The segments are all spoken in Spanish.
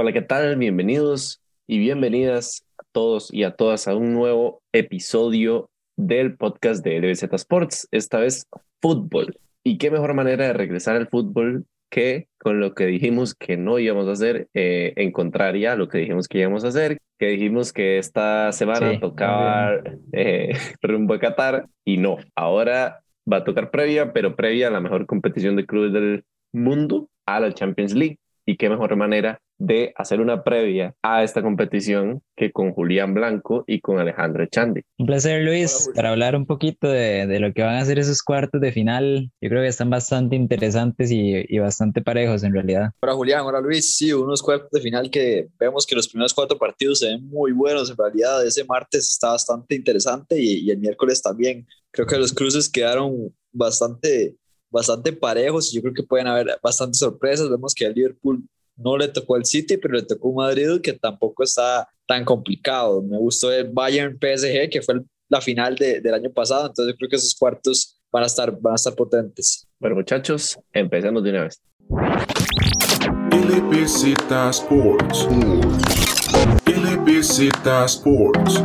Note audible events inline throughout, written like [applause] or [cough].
Hola, ¿qué tal? Bienvenidos y bienvenidas a todos y a todas a un nuevo episodio del podcast de LBZ Sports, esta vez fútbol. Y qué mejor manera de regresar al fútbol que con lo que dijimos que no íbamos a hacer, eh, en contraria a lo que dijimos que íbamos a hacer, que dijimos que esta semana tocaba eh, [laughs] rumbo a Qatar y no, ahora va a tocar previa, pero previa a la mejor competición de clubes del mundo, a la Champions League. Y qué mejor manera de hacer una previa a esta competición que con Julián Blanco y con Alejandro Chandi. Un placer, Luis, para hablar un poquito de, de, lo que van a ser esos cuartos de final. Yo creo que están bastante interesantes y, y, bastante parejos en realidad. Hola, Julián. Hola, Luis. Sí, unos cuartos de final que vemos que los primeros cuatro partidos se ven muy buenos. En realidad, ese martes está bastante interesante y, y el miércoles también. Creo que los cruces quedaron bastante bastante parejos y yo creo que pueden haber bastantes sorpresas. Vemos que el Liverpool no le tocó el City, pero le tocó Madrid, que tampoco está tan complicado. Me gustó el Bayern PSG, que fue la final de, del año pasado, entonces yo creo que esos cuartos van a estar, van a estar potentes. Bueno, muchachos, empecemos de una vez. Sports. Sports.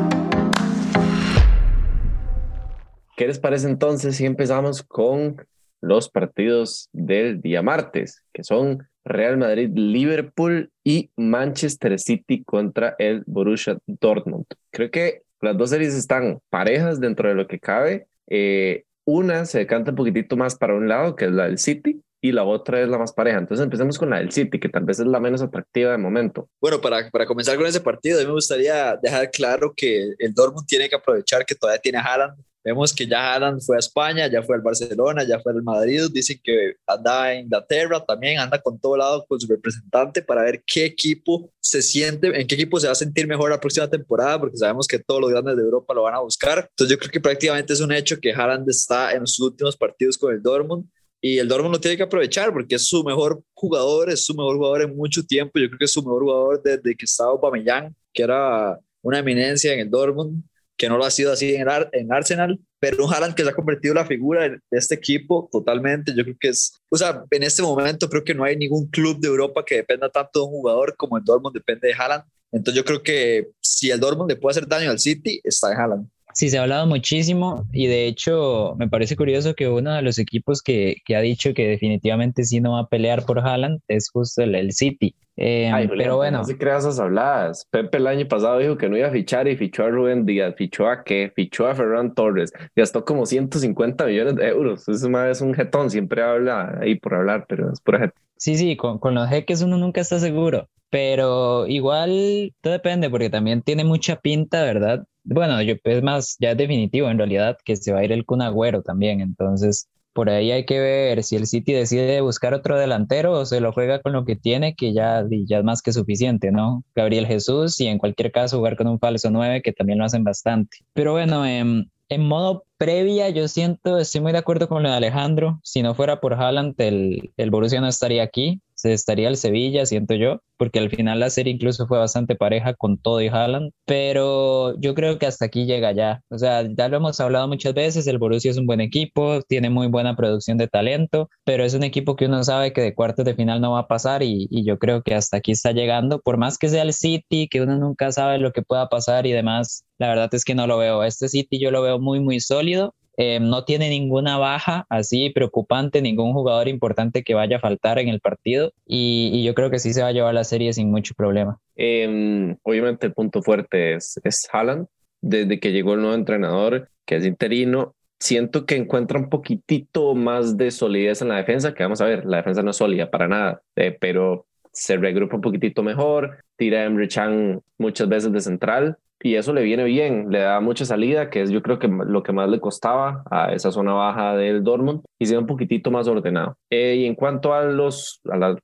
¿Qué les parece entonces si empezamos con los partidos del día martes, que son Real Madrid, Liverpool y Manchester City contra el Borussia Dortmund. Creo que las dos series están parejas dentro de lo que cabe. Eh, una se decanta un poquitito más para un lado, que es la del City, y la otra es la más pareja. Entonces empecemos con la del City, que tal vez es la menos atractiva de momento. Bueno, para, para comenzar con ese partido, a mí me gustaría dejar claro que el Dortmund tiene que aprovechar que todavía tiene a Haaland Vemos que ya Alan fue a España, ya fue al Barcelona, ya fue al Madrid. Dicen que anda en Inglaterra también, anda con todo lado con su representante para ver qué equipo se siente, en qué equipo se va a sentir mejor la próxima temporada, porque sabemos que todos los grandes de Europa lo van a buscar. Entonces yo creo que prácticamente es un hecho que Haaland está en sus últimos partidos con el Dortmund y el Dortmund lo tiene que aprovechar porque es su mejor jugador, es su mejor jugador en mucho tiempo. Yo creo que es su mejor jugador desde que estaba Aubameyang, que era una eminencia en el Dortmund que no lo ha sido así en, en Arsenal, pero un Haaland que se ha convertido en la figura de este equipo totalmente. Yo creo que es, o sea, en este momento creo que no hay ningún club de Europa que dependa tanto de un jugador como el Dortmund depende de Haaland. Entonces yo creo que si el Dortmund le puede hacer daño al City, está en Haaland. Sí, se ha hablado muchísimo y de hecho me parece curioso que uno de los equipos que, que ha dicho que definitivamente sí no va a pelear por Haaland es justo el, el City. Eh, pero bueno. No se creas esas habladas. Pepe el año pasado dijo que no iba a fichar y fichó a Rubén Díaz, fichó a qué, fichó a Ferran Torres, gastó como 150 millones de euros. Eso es un jetón, siempre habla ahí por hablar, pero es pura gente. Sí, sí, con, con los jeques uno nunca está seguro, pero igual todo depende porque también tiene mucha pinta, ¿verdad? Bueno, yo, es más, ya es definitivo en realidad que se va a ir el Kun Agüero también, entonces por ahí hay que ver si el City decide buscar otro delantero o se lo juega con lo que tiene, que ya, ya es más que suficiente, ¿no? Gabriel Jesús y en cualquier caso jugar con un falso 9, que también lo hacen bastante. Pero bueno, en, en modo previa, yo siento, estoy muy de acuerdo con lo de Alejandro. Si no fuera por Haaland, el, el Borussia no estaría aquí estaría el Sevilla, siento yo, porque al final la serie incluso fue bastante pareja con todo y Haaland, pero yo creo que hasta aquí llega ya. O sea, ya lo hemos hablado muchas veces, el Borussia es un buen equipo, tiene muy buena producción de talento, pero es un equipo que uno sabe que de cuartos de final no va a pasar y, y yo creo que hasta aquí está llegando, por más que sea el City, que uno nunca sabe lo que pueda pasar y demás, la verdad es que no lo veo. Este City yo lo veo muy, muy sólido eh, no tiene ninguna baja así preocupante, ningún jugador importante que vaya a faltar en el partido y, y yo creo que sí se va a llevar la serie sin mucho problema. Eh, obviamente el punto fuerte es, es Haaland, desde que llegó el nuevo entrenador, que es interino, siento que encuentra un poquitito más de solidez en la defensa, que vamos a ver, la defensa no es sólida para nada, eh, pero se regrupa un poquitito mejor, tira a Emre Chan muchas veces de central y eso le viene bien, le da mucha salida, que es yo creo que lo que más le costaba a esa zona baja del Dortmund y sea un poquitito más ordenado. Eh, y en cuanto a, los, a,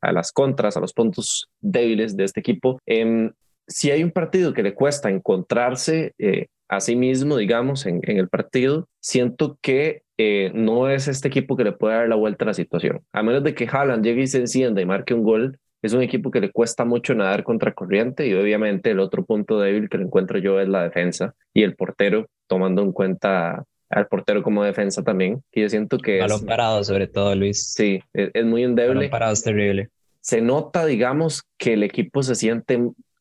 a, las contras, a los puntos débiles de este equipo, eh, si hay un partido que le cuesta encontrarse eh, a sí mismo, digamos, en, en el partido, siento que eh, no es este equipo que le puede dar la vuelta a la situación. A menos de que Haaland llegue y se encienda y marque un gol, es un equipo que le cuesta mucho nadar contra corriente y obviamente el otro punto débil que le encuentro yo es la defensa y el portero, tomando en cuenta al portero como defensa también, que yo siento que Balón es... parado sobre todo, Luis. Sí, es, es muy endeble. Balón parado es terrible. se nota, digamos, que el equipo se siente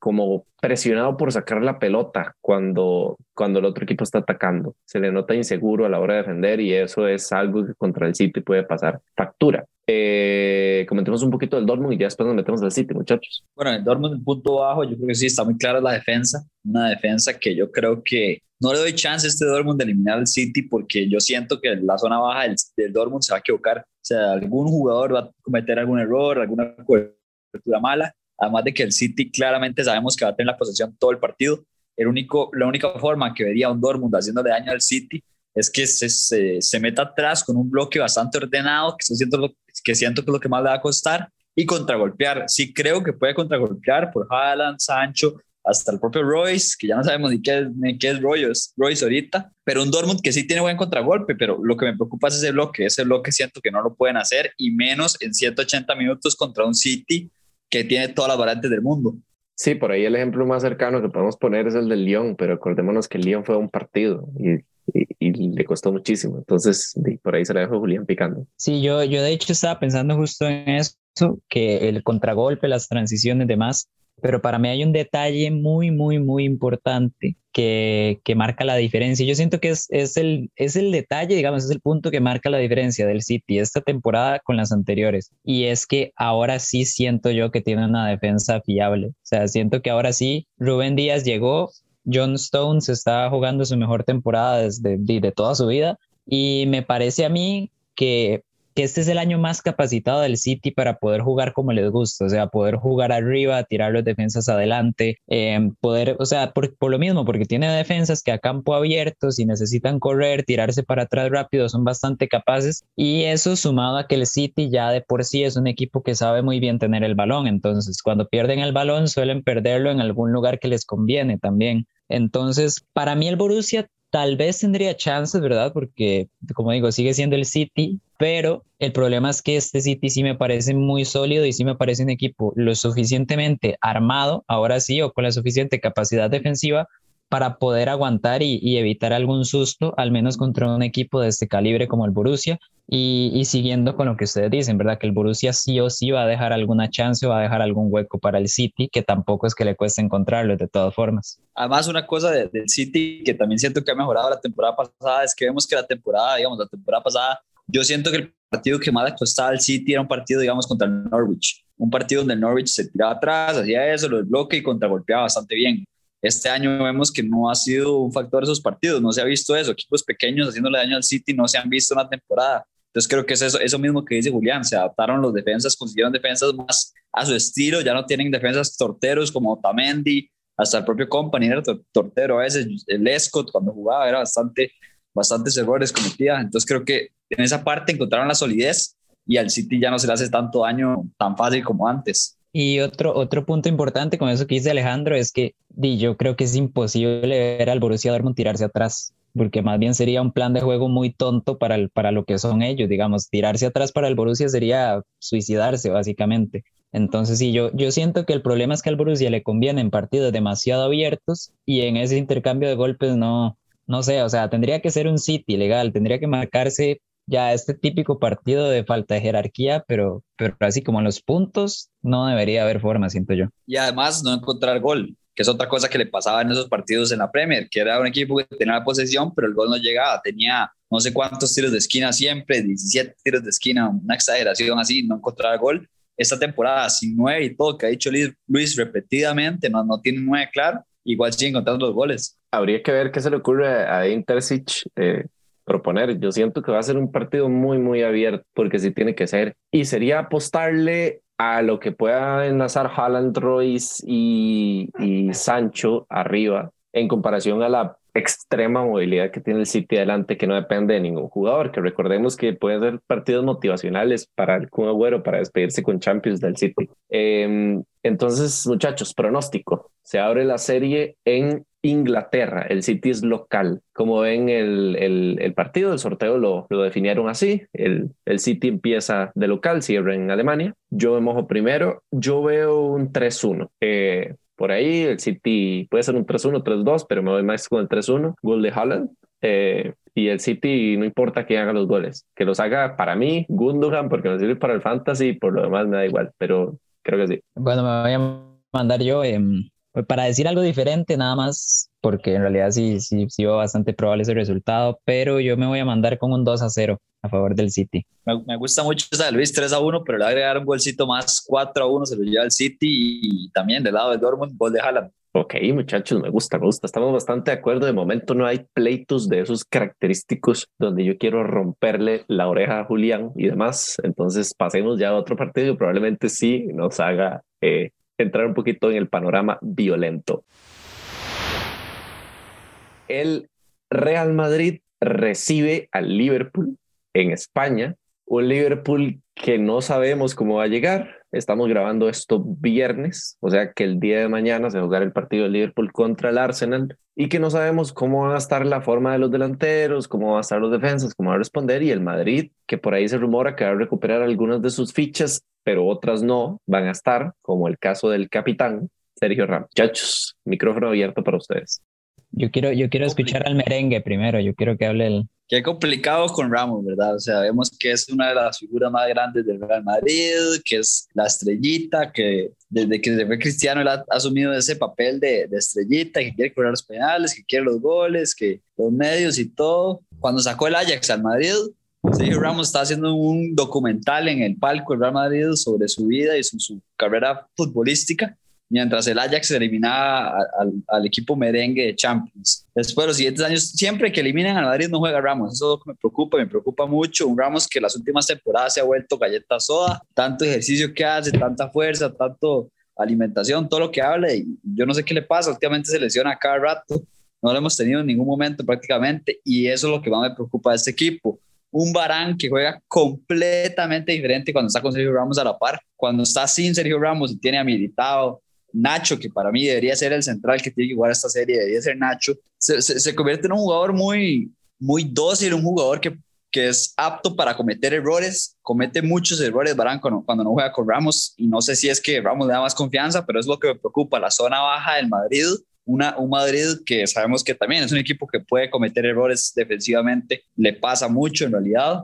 como presionado por sacar la pelota cuando, cuando el otro equipo está atacando. Se le nota inseguro a la hora de defender y eso es algo que contra el City puede pasar factura. Eh, comentemos un poquito del Dortmund y ya después nos metemos al City, muchachos. Bueno, el Dortmund en punto bajo, yo creo que sí, está muy clara la defensa. Una defensa que yo creo que no le doy chance a este Dortmund de eliminar al City porque yo siento que la zona baja del, del Dortmund se va a equivocar. O sea, algún jugador va a cometer algún error, alguna cobertura mala Además de que el City claramente sabemos que va a tener la posesión todo el partido. El único, la única forma que vería un Dortmund haciéndole daño al City es que se, se, se meta atrás con un bloque bastante ordenado, que siento, lo, que siento que es lo que más le va a costar, y contragolpear. Sí creo que puede contragolpear por Haaland, Sancho, hasta el propio Royce, que ya no sabemos ni qué, ni qué es Royce, Royce ahorita, pero un Dortmund que sí tiene buen contragolpe, pero lo que me preocupa es ese bloque, ese bloque siento que no lo pueden hacer, y menos en 180 minutos contra un City que tiene todas las variantes del mundo. Sí, por ahí el ejemplo más cercano que podemos poner es el del Lyon, pero acordémonos que el Lyon fue un partido y, y, le costó muchísimo. Entonces, por ahí se la dejó Julián picando. Sí, yo, yo de hecho estaba pensando justo en eso, que el contragolpe, las transiciones y demás, pero para mí hay un detalle muy, muy, muy importante que, que marca la diferencia. Yo siento que es, es, el, es el detalle, digamos, es el punto que marca la diferencia del City esta temporada con las anteriores. Y es que ahora sí siento yo que tiene una defensa fiable. O sea, siento que ahora sí, Rubén Díaz llegó, John Stones está jugando su mejor temporada desde de toda su vida. Y me parece a mí que que este es el año más capacitado del City para poder jugar como les gusta, o sea, poder jugar arriba, tirar los defensas adelante, em, poder, o sea, por, lo mismo, porque tiene defensas que a campo abierto, si necesitan correr, tirarse para atrás rápido, son bastante capaces y eso sumado a que el City ya de por sí es un equipo que sabe muy bien tener el balón, entonces cuando pierden el balón suelen perderlo en algún lugar que les conviene también. Entonces, para mí el Borussia tal vez tendría chances, ¿verdad? Porque, como digo, sigue siendo el City, pero el problema es que este City sí me parece muy sólido y sí me parece un equipo lo suficientemente armado, ahora sí, o con la suficiente capacidad defensiva para poder aguantar y, evitar algún susto, al menos contra un equipo de este calibre como el Borussia. Y, siguiendo con lo que ustedes dicen, ¿verdad? Que el Borussia sí o sí va a dejar alguna chance o va a dejar algún hueco para el City, que tampoco es que le cueste encontrarlo de todas formas. Además, una cosa del City que también siento que ha mejorado la temporada pasada es que vemos que la temporada, digamos, la temporada pasada, yo siento que el partido que más le costaba al City era un partido, digamos, contra el Norwich. Un partido donde el Norwich se tiraba atrás, hacía eso, lo desbloque y contragolpeaba bastante bien este año vemos que no ha sido un factor esos partidos, no se ha visto eso, equipos pequeños haciéndole daño al City no se han visto en la temporada. Entonces creo que es eso, eso mismo que dice Julián, se adaptaron los defensas, consiguieron defensas más a su estilo, ya no tienen defensas torteros como Tamendi, hasta el propio Company era tortero a veces, el Escott cuando jugaba era bastante, bastantes errores cometía, entonces creo que en esa parte encontraron la solidez y al City ya no se le hace tanto daño tan fácil como antes. Y otro, otro punto importante con eso que dice Alejandro es que di, yo creo que es imposible ver al Borussia Dortmund tirarse atrás, porque más bien sería un plan de juego muy tonto para, para lo que son ellos, digamos, tirarse atrás para el Borussia sería suicidarse básicamente. Entonces, sí, yo, yo siento que el problema es que al Borussia le conviene en partidos demasiado abiertos y en ese intercambio de golpes no, no sé, o sea, tendría que ser un City legal, tendría que marcarse ya este típico partido de falta de jerarquía, pero, pero así como en los puntos, no debería haber forma, siento yo. Y además no encontrar gol, que es otra cosa que le pasaba en esos partidos en la Premier, que era un equipo que tenía la posesión, pero el gol no llegaba, tenía no sé cuántos tiros de esquina siempre, 17 tiros de esquina, una exageración así, no encontrar gol. Esta temporada sin nueve y todo que ha dicho Luis repetidamente, no, no tiene nueve claro, igual sigue encontrando los goles. Habría que ver qué se le ocurre a Intercic eh, proponer. Yo siento que va a ser un partido muy, muy abierto, porque sí tiene que ser. Y sería apostarle a lo que pueda enlazar Haaland, Royce y, y Sancho arriba, en comparación a la extrema movilidad que tiene el City adelante, que no depende de ningún jugador, que recordemos que pueden ser partidos motivacionales para el Kun Agüero para despedirse con Champions del City. Em, entonces, muchachos, pronóstico. Se abre la serie en Inglaterra. El City es local. Como ven el, el, partido, el sorteo lo, lo definieron así. El, el, City empieza de local, cierra en Alemania. Yo me mojo primero. Yo veo un 3-1. Eh, por ahí el City puede ser un 3-1, 3-2, pero me voy más con el 3-1. Gol de Holland. Eh, y el City no importa quién haga los goles, que los haga para mí Gundogan porque no sirve para el fantasy, por lo demás me da igual, pero creo que sí. Bueno, me voy a mandar yo pues para decir algo diferente, nada más, porque en realidad sí, sí, sí veo bastante probable ese resultado, pero yo me voy a mandar con un 2 a 0 a favor del City. Me, me gusta mucho esa de Luis 3 a 1, pero le va a agregar un golcito más 4 a 1, se lo lleva el City y también del lado de Dortmund, gol de Haaland. Ok, muchachos, me gusta, me gusta. Estamos bastante de acuerdo. De momento no hay pleitos de esos característicos donde yo quiero romperle la oreja a Julián y demás. Entonces pasemos ya a otro partido y probablemente sí nos haga eh, entrar un poquito en el panorama violento. El Real Madrid recibe al Liverpool en España, un Liverpool que no sabemos cómo va a llegar. Estamos grabando esto viernes, o sea que el día de mañana se va a jugar el partido de Liverpool contra el Arsenal y que no sabemos cómo va a estar la forma de los delanteros, cómo van a estar los defensas, cómo va a responder y el Madrid, que por ahí se rumora que va a recuperar algunas de sus fichas, pero otras no van a estar, como el caso del capitán Sergio Ramos. Muchachos, micrófono abierto para ustedes. Yo quiero, yo quiero escuchar al merengue primero, yo quiero que hable el... Qué complicado con Ramos, ¿verdad? O sea, vemos que es una de las figuras más grandes del Real Madrid, que es la estrellita, que desde que se fue Cristiano él ha asumido ese papel de, de estrellita, que quiere cobrar los penales, que quiere los goles, que los medios y todo. Cuando sacó el Ajax al Madrid, Sergio Ramos está haciendo un documental en el palco del Real Madrid sobre su vida y su, su carrera futbolística mientras el Ajax eliminaba al, al, equipo merengue de Champions. Después de los siguientes años, siempre que eliminan al Madrid no juega Ramos. Eso es lo que me preocupa, me preocupa mucho. Un Ramos que las últimas temporadas se ha vuelto galleta soda, tanto ejercicio que hace, tanta fuerza, tanto alimentación, todo lo que habla. Y yo no sé qué le pasa, últimamente se lesiona cada rato. No lo hemos tenido en ningún momento prácticamente y eso es lo que más me preocupa de este equipo un Barán que juega completamente diferente cuando está con Sergio Ramos a la par. Cuando está sin Sergio Ramos y tiene a Militao, Nacho, que para mí debería ser el central que tiene que jugar esta serie, debería ser Nacho, se, se, convierte en un jugador muy, muy dócil, un jugador que, que, es apto para cometer errores, comete muchos errores Barán cuando, cuando no juega con Ramos y no sé si es que Ramos le da más confianza, pero es lo que me preocupa, la zona baja del Madrid, una, un Madrid que sabemos que también es un equipo que puede cometer errores defensivamente, le pasa mucho en realidad,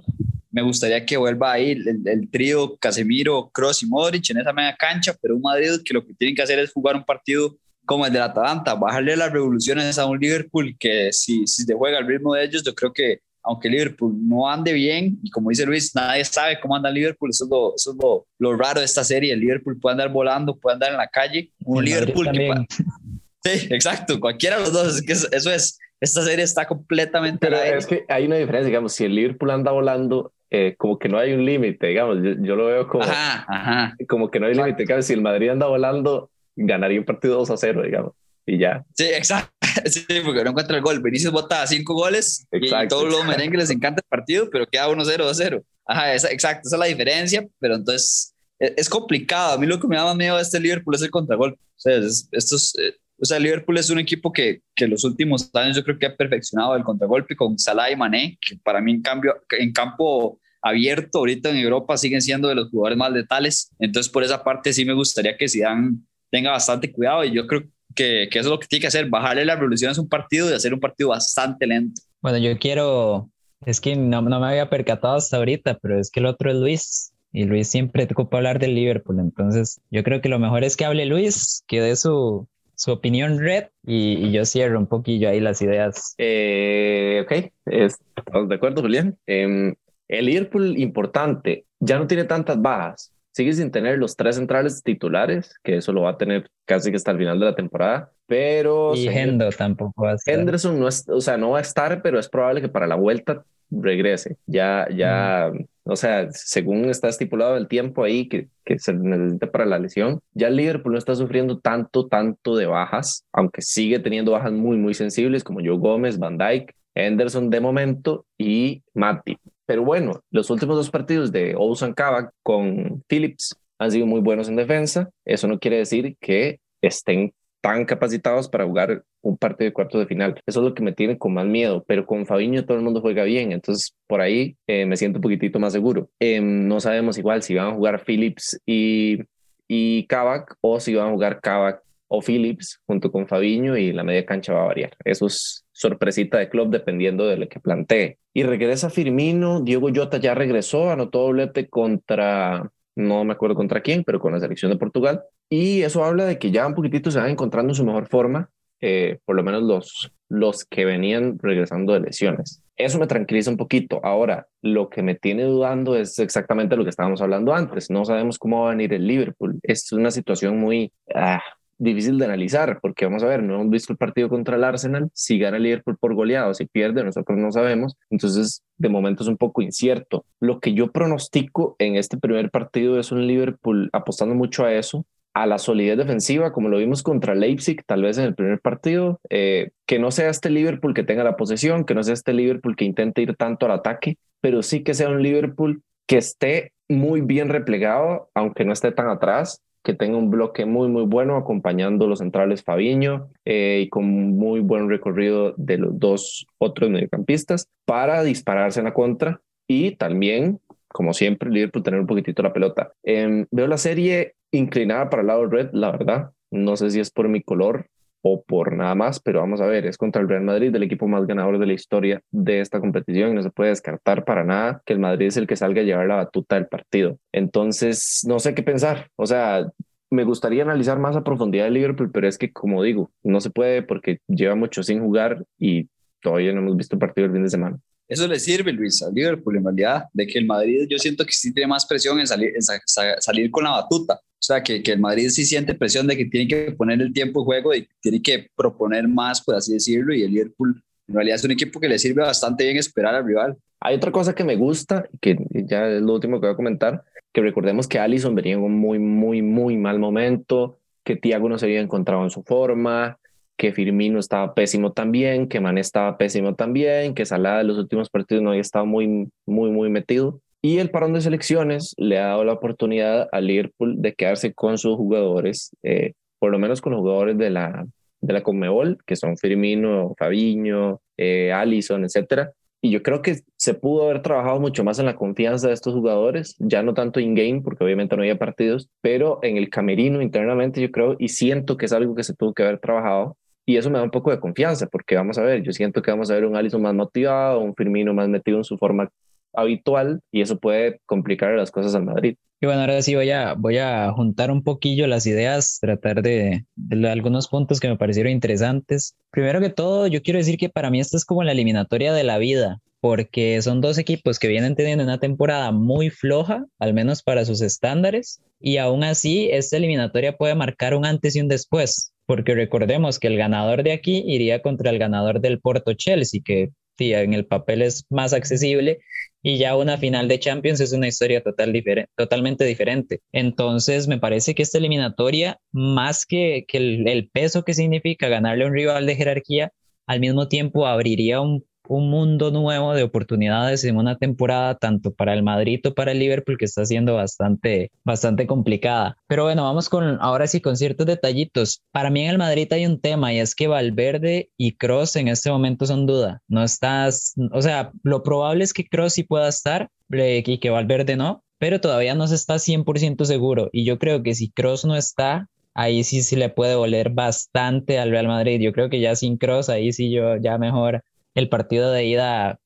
me gustaría que vuelva ahí el, el, trío Casemiro, Cross y Modric en esa media cancha, pero un Madrid que lo que tienen que hacer es jugar un partido como el del Atalanta, bajarle las revoluciones a un Liverpool que si, si se juega al ritmo de ellos, yo creo que aunque Liverpool no ande bien, y como dice Luis, nadie sabe cómo anda Liverpool, eso es lo, eso es lo, lo raro de esta serie, el Liverpool puede andar volando, puede andar en la calle, un el Liverpool que... [laughs] Sí, exacto, cualquiera de los dos, es que eso es, esta serie está completamente... Pero es que hay una diferencia, digamos, si el Liverpool anda volando, eh, como que no hay un límite, digamos, yo, yo, lo veo como, ajá, ajá. como que no hay límite, si el Madrid anda volando, ganaría un partido 2 a 0, digamos, y ya. Sí, exacto, [laughs] sí, porque no encuentra el gol, Vinicius bota 5 goles, exacto. y todos los merengues les encanta el partido, pero queda 1-0, 2-0. Ajá, esa, exacto, esa es la diferencia, pero entonces es, es, complicado, a mí lo que me da más miedo de este Liverpool es el contragolpe, o sea, es, estos... Eh, o sea, Liverpool es un equipo que, que los últimos años yo creo que ha perfeccionado el contragolpe con Salah y Mané, que para mí en, cambio, en campo abierto ahorita en Europa siguen siendo de los jugadores más letales. Entonces, por esa parte sí me gustaría que Zidane tenga bastante cuidado y yo creo que, que eso es lo que tiene que hacer, bajarle las revoluciones a un partido y hacer un partido bastante lento. Bueno, yo quiero, es que no, no me había percatado hasta ahorita, pero es que el otro es Luis y Luis siempre te ocupa hablar del Liverpool, entonces yo creo que lo mejor es que hable Luis, que dé su, su opinión red y, y, yo cierro un poquillo ahí las ideas. Eh, ok, estamos de acuerdo, Julián. Eh, el Liverpool importante, ya no tiene tantas bajas, sigue sin tener los tres centrales titulares, que eso lo va a tener casi que hasta el final de la temporada, pero... Y Hendo tampoco va a estar. Henderson no es, o sea, no va a estar, pero es probable que para la vuelta regrese. Ya, ya, mm. O sea, según está estipulado el tiempo ahí que, se necesita para la lesión, ya el Liverpool no está sufriendo tanto, tanto de bajas, aunque sigue teniendo bajas muy, muy sensibles como Joe Gómez, Van Dyke, Henderson de momento y Mati. Pero bueno, los últimos dos partidos de Olsen Kavak con Phillips han sido muy buenos en defensa. Eso no quiere decir que estén tan capacitados para jugar un partido de cuarto de final. Eso es lo que me tiene con más miedo, pero con Fabiño todo el mundo juega bien, entonces por ahí eh, me siento un poquitito más seguro. Eh, no sabemos igual si van a jugar Phillips y, y Kavak o si van a jugar Kavak o Phillips junto con Fabiño y la media cancha va a variar. Eso es sorpresita de club dependiendo de lo que plantee. Y regresa Firmino, Diego Jota ya regresó, anotó doblete contra no me acuerdo contra quién, pero con la selección de Portugal. Y eso habla de que ya un poquitito se van encontrando su mejor forma, eh, por lo menos los, los que venían regresando de lesiones. Eso me tranquiliza un poquito. Ahora, lo que me tiene dudando es exactamente lo que estábamos hablando antes. No sabemos cómo va a venir el Liverpool. Es una situación muy ah, difícil de analizar, porque vamos a ver, no hemos visto el partido contra el Arsenal. Si gana el Liverpool por goleado, si pierde, nosotros no sabemos. Entonces, de momento es un poco incierto. Lo que yo pronostico en este primer partido es un Liverpool apostando mucho a eso, a la solidez defensiva, como lo vimos contra Leipzig, tal vez en el primer partido, eh, que no sea este Liverpool que tenga la posesión, que no sea este Liverpool que intente ir tanto al ataque, pero sí que sea un Liverpool que esté muy bien replegado, aunque no esté tan atrás, que tenga un bloque muy, muy bueno acompañando los centrales Fabiño eh, y con muy buen recorrido de los dos otros mediocampistas para dispararse en la contra y también, como siempre, Liverpool tener un poquitito la pelota. Em, veo la serie inclinada para el lado red, la verdad. No sé si es por mi color o por nada más, pero vamos a ver, es contra el Real Madrid, el equipo más ganador de la historia de esta competición y no se puede descartar para nada que el Madrid es el que salga a llevar la batuta del partido. Entonces, no sé qué pensar. O sea, me gustaría analizar más a profundidad el Liverpool, pero es que, como digo, no se puede porque lleva mucho sin jugar y todavía no hemos visto el partido el fin de semana. Eso le sirve, Luis, al Liverpool, en realidad, de que el Madrid yo siento que sí tiene más presión en salir, con la batuta. O sea, que, que, el Madrid sí siente presión de que tiene que poner el tiempo de juego y tiene que proponer más, por así decirlo, y el Liverpool en realidad es un equipo que le sirve bastante bien esperar al rival. Hay otra cosa que me gusta, que ya es lo último que voy a comentar, que recordemos que Allison venía en un muy, muy, muy mal momento, que Thiago no se había encontrado en su forma, que Firmino estaba pésimo también, que Mané estaba pésimo también, que Salah en los últimos partidos no había estado muy, muy, muy metido. Y el parón de selecciones le ha dado la oportunidad a Liverpool de quedarse con sus jugadores, eh, por lo menos con los jugadores de la, de la Conmebol, que son Firmino, Fabiño, eh, Allison, etcétera. Y yo creo que se pudo haber trabajado mucho más en la confianza de estos jugadores, ya no tanto in-game, porque obviamente no había partidos, pero en el camerino internamente yo creo y siento que es algo que se tuvo que haber trabajado. Y eso me da un poco de confianza, porque vamos a ver, yo siento que vamos a ver un Allison más motivado, un Firmino más metido en su forma habitual y eso puede complicar las cosas al Madrid. Y bueno, ahora sí voy a, voy a juntar un poquillo las ideas, tratar de, de, algunos puntos que me parecieron interesantes. Primero que todo, yo quiero decir que para mí esta es como la eliminatoria de la vida, porque son dos equipos que vienen teniendo una temporada muy floja, al menos para sus estándares, y aún así esta eliminatoria puede marcar un antes y un después, porque recordemos que el ganador de aquí iría contra el ganador del Porto Chelsea, que en el papel es más accesible y ya una final de Champions es una historia total totalmente diferente. Entonces, me parece que esta eliminatoria, más que, que el, el, peso que significa ganarle a un rival de jerarquía, al mismo tiempo abriría un un mundo nuevo de oportunidades en una temporada tanto para el Madrid o para el Liverpool que está siendo bastante, bastante complicada. Pero bueno, vamos con ahora sí con ciertos detallitos. Para mí en el Madrid hay un tema y es que Valverde y Cross en este momento son duda. No estás, o sea, lo probable es que Cross sí pueda estar eh, y que Valverde no, pero todavía no se está 100% seguro. Y yo creo que si Cross no está, ahí sí se le puede voler bastante al Real Madrid. Yo creo que ya sin Cross, ahí sí yo ya mejor el partido de ida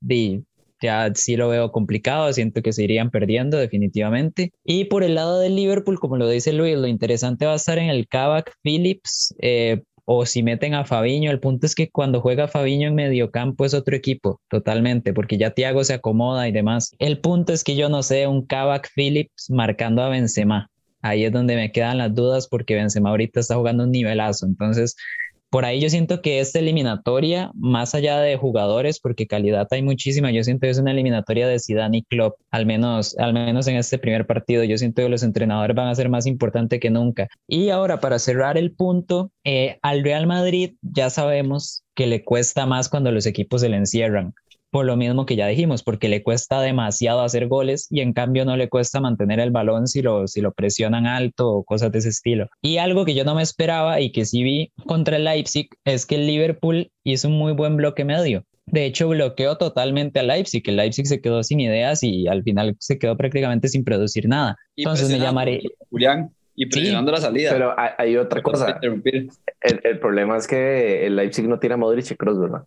ya sí lo veo complicado, siento que se irían perdiendo definitivamente. Y por el lado del Liverpool, como lo dice Luis, lo interesante va a estar en el Kavak Phillips. Eh, o si meten a Fabiño, el punto es que cuando juega Fabiño en mediocampo es otro equipo, totalmente, porque ya Thiago se acomoda y demás. El punto es que yo no sé, un Kavak Phillips marcando a Benzema. Ahí es donde me quedan las dudas porque Benzema ahorita está jugando un nivelazo. Entonces, por ahí yo siento que esta eliminatoria, más allá de jugadores, porque calidad hay muchísima, yo siento que es una eliminatoria de Zidane y Klopp, al menos, al menos en este primer partido. Yo siento que los entrenadores van a ser más importantes que nunca. Y ahora, para cerrar el punto, eh, al Real Madrid ya sabemos que le cuesta más cuando los equipos se le encierran por lo mismo que ya dijimos, porque le cuesta demasiado hacer goles y en cambio no le cuesta mantener el balón si lo, si lo presionan alto o cosas de ese estilo. Y algo que yo no me esperaba y que sí vi contra el Leipzig es que el Liverpool hizo un muy buen bloque medio. De hecho, bloqueó totalmente al Leipzig. El Leipzig se quedó sin ideas y al final se quedó prácticamente sin producir nada. Entonces me llamaré. Julián, y presionando la salida. Pero hay, otra cosa. El, el, problema es que el Leipzig no tiene a Modric y Kroos, ¿verdad?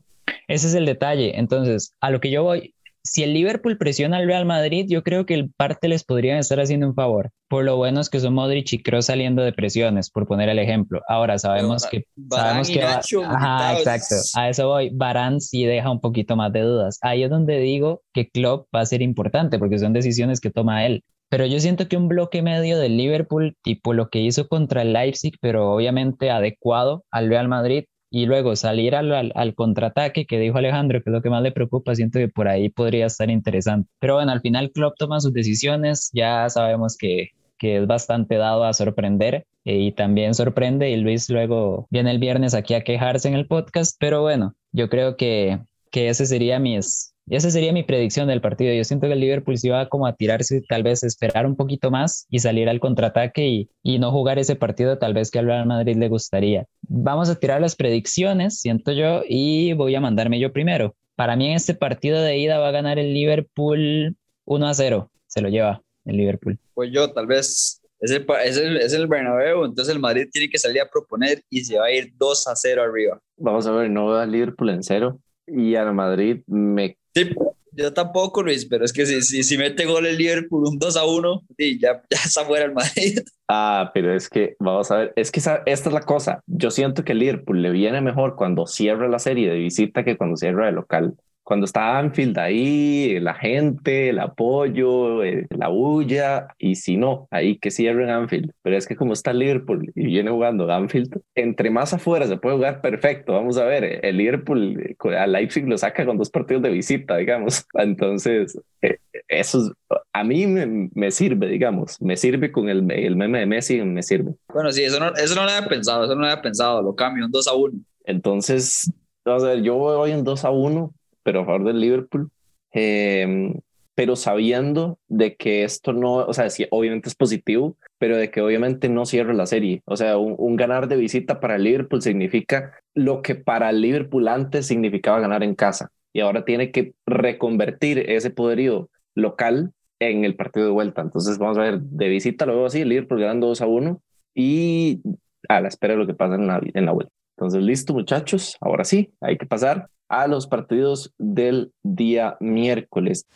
Ese es el detalle. Entonces, a lo que yo voy, si el Liverpool presiona al Real Madrid, yo creo que el parte les podrían estar haciendo un favor. Por lo bueno es que son Modric y Kroos saliendo de presiones, por poner el ejemplo. Ahora sabemos que sabemos que va- Nacho ajá, exacto. A eso voy. Barán sí deja un poquito más de dudas. Ahí es donde digo que Klopp va a ser importante porque son decisiones que toma él. Pero yo siento que un bloque medio del Liverpool, tipo lo que hizo contra el Leipzig, pero obviamente adecuado al Real Madrid, y luego salir al, al, contraataque que dijo Alejandro, que es lo que más le preocupa, siento que por ahí podría estar interesante. Pero bueno, al final Klopp toma sus decisiones, ya sabemos que, que es bastante dado a sorprender eh, y también sorprende y Luis luego viene el viernes aquí a quejarse en el podcast, pero bueno, yo creo que, que ese sería mis, esa sería mi predicción del partido. Yo siento que el Liverpool se iba como a tirarse, tal vez esperar un poquito más y salir al contraataque y, y no jugar ese partido tal vez que al Real Madrid le gustaría. Vamos a tirar las predicciones, siento yo, y voy a mandarme yo primero. Para mí en este partido de ida va a ganar el Liverpool 1 a 0. Se lo lleva el Liverpool. Pues yo, tal vez es el, es el, es el Bernabéu, entonces el Madrid tiene que salir a proponer y se va a ir 2 a 0 arriba. Vamos a ver, no veo al Liverpool en cero y al Madrid me Sí, yo tampoco, Luis, pero es que si, si, mete gol el Liverpool un 2 a 1, sí, ya, ya está fuera el Madrid. [laughs] Ah, pero es que, vamos a ver, es que esta es la cosa. Yo siento que el Liverpool le viene mejor cuando cierra la serie de visita que cuando cierra de local. Cuando está Anfield ahí, la gente, el apoyo, eh, la bulla, y si no, ahí que cierren Anfield. Pero es que como está Liverpool y viene jugando Anfield, entre más afuera se puede jugar perfecto. Vamos a ver, el Liverpool eh, a Leipzig lo saca con dos partidos de visita, digamos. [laughs] Entonces, eh, eso es- a mí me, me sirve, digamos, me sirve con el, el meme de Messi, me sirve. Bueno, sí, eso no, eso no lo había pensado, eso no lo había pensado, lo cambio, un 2 a 1. Entonces, vamos a ver, yo voy en 2 a 1, pero a favor del Liverpool, eh, pero sabiendo de que esto no, o sea, sí, obviamente es positivo, pero de que obviamente no cierra la serie. O sea, un, un ganar de visita para el Liverpool significa lo que para el Liverpool antes significaba ganar en casa. Y ahora tiene que reconvertir ese poderío local en el partido de vuelta. Entonces, vamos a ver, de visita lo veo así, el Liverpool ganando 2 a 1 y a la espera de lo que pasa en la, en la vuelta. Entonces, listo, muchachos. Ahora sí, hay que pasar a los partidos del día miércoles.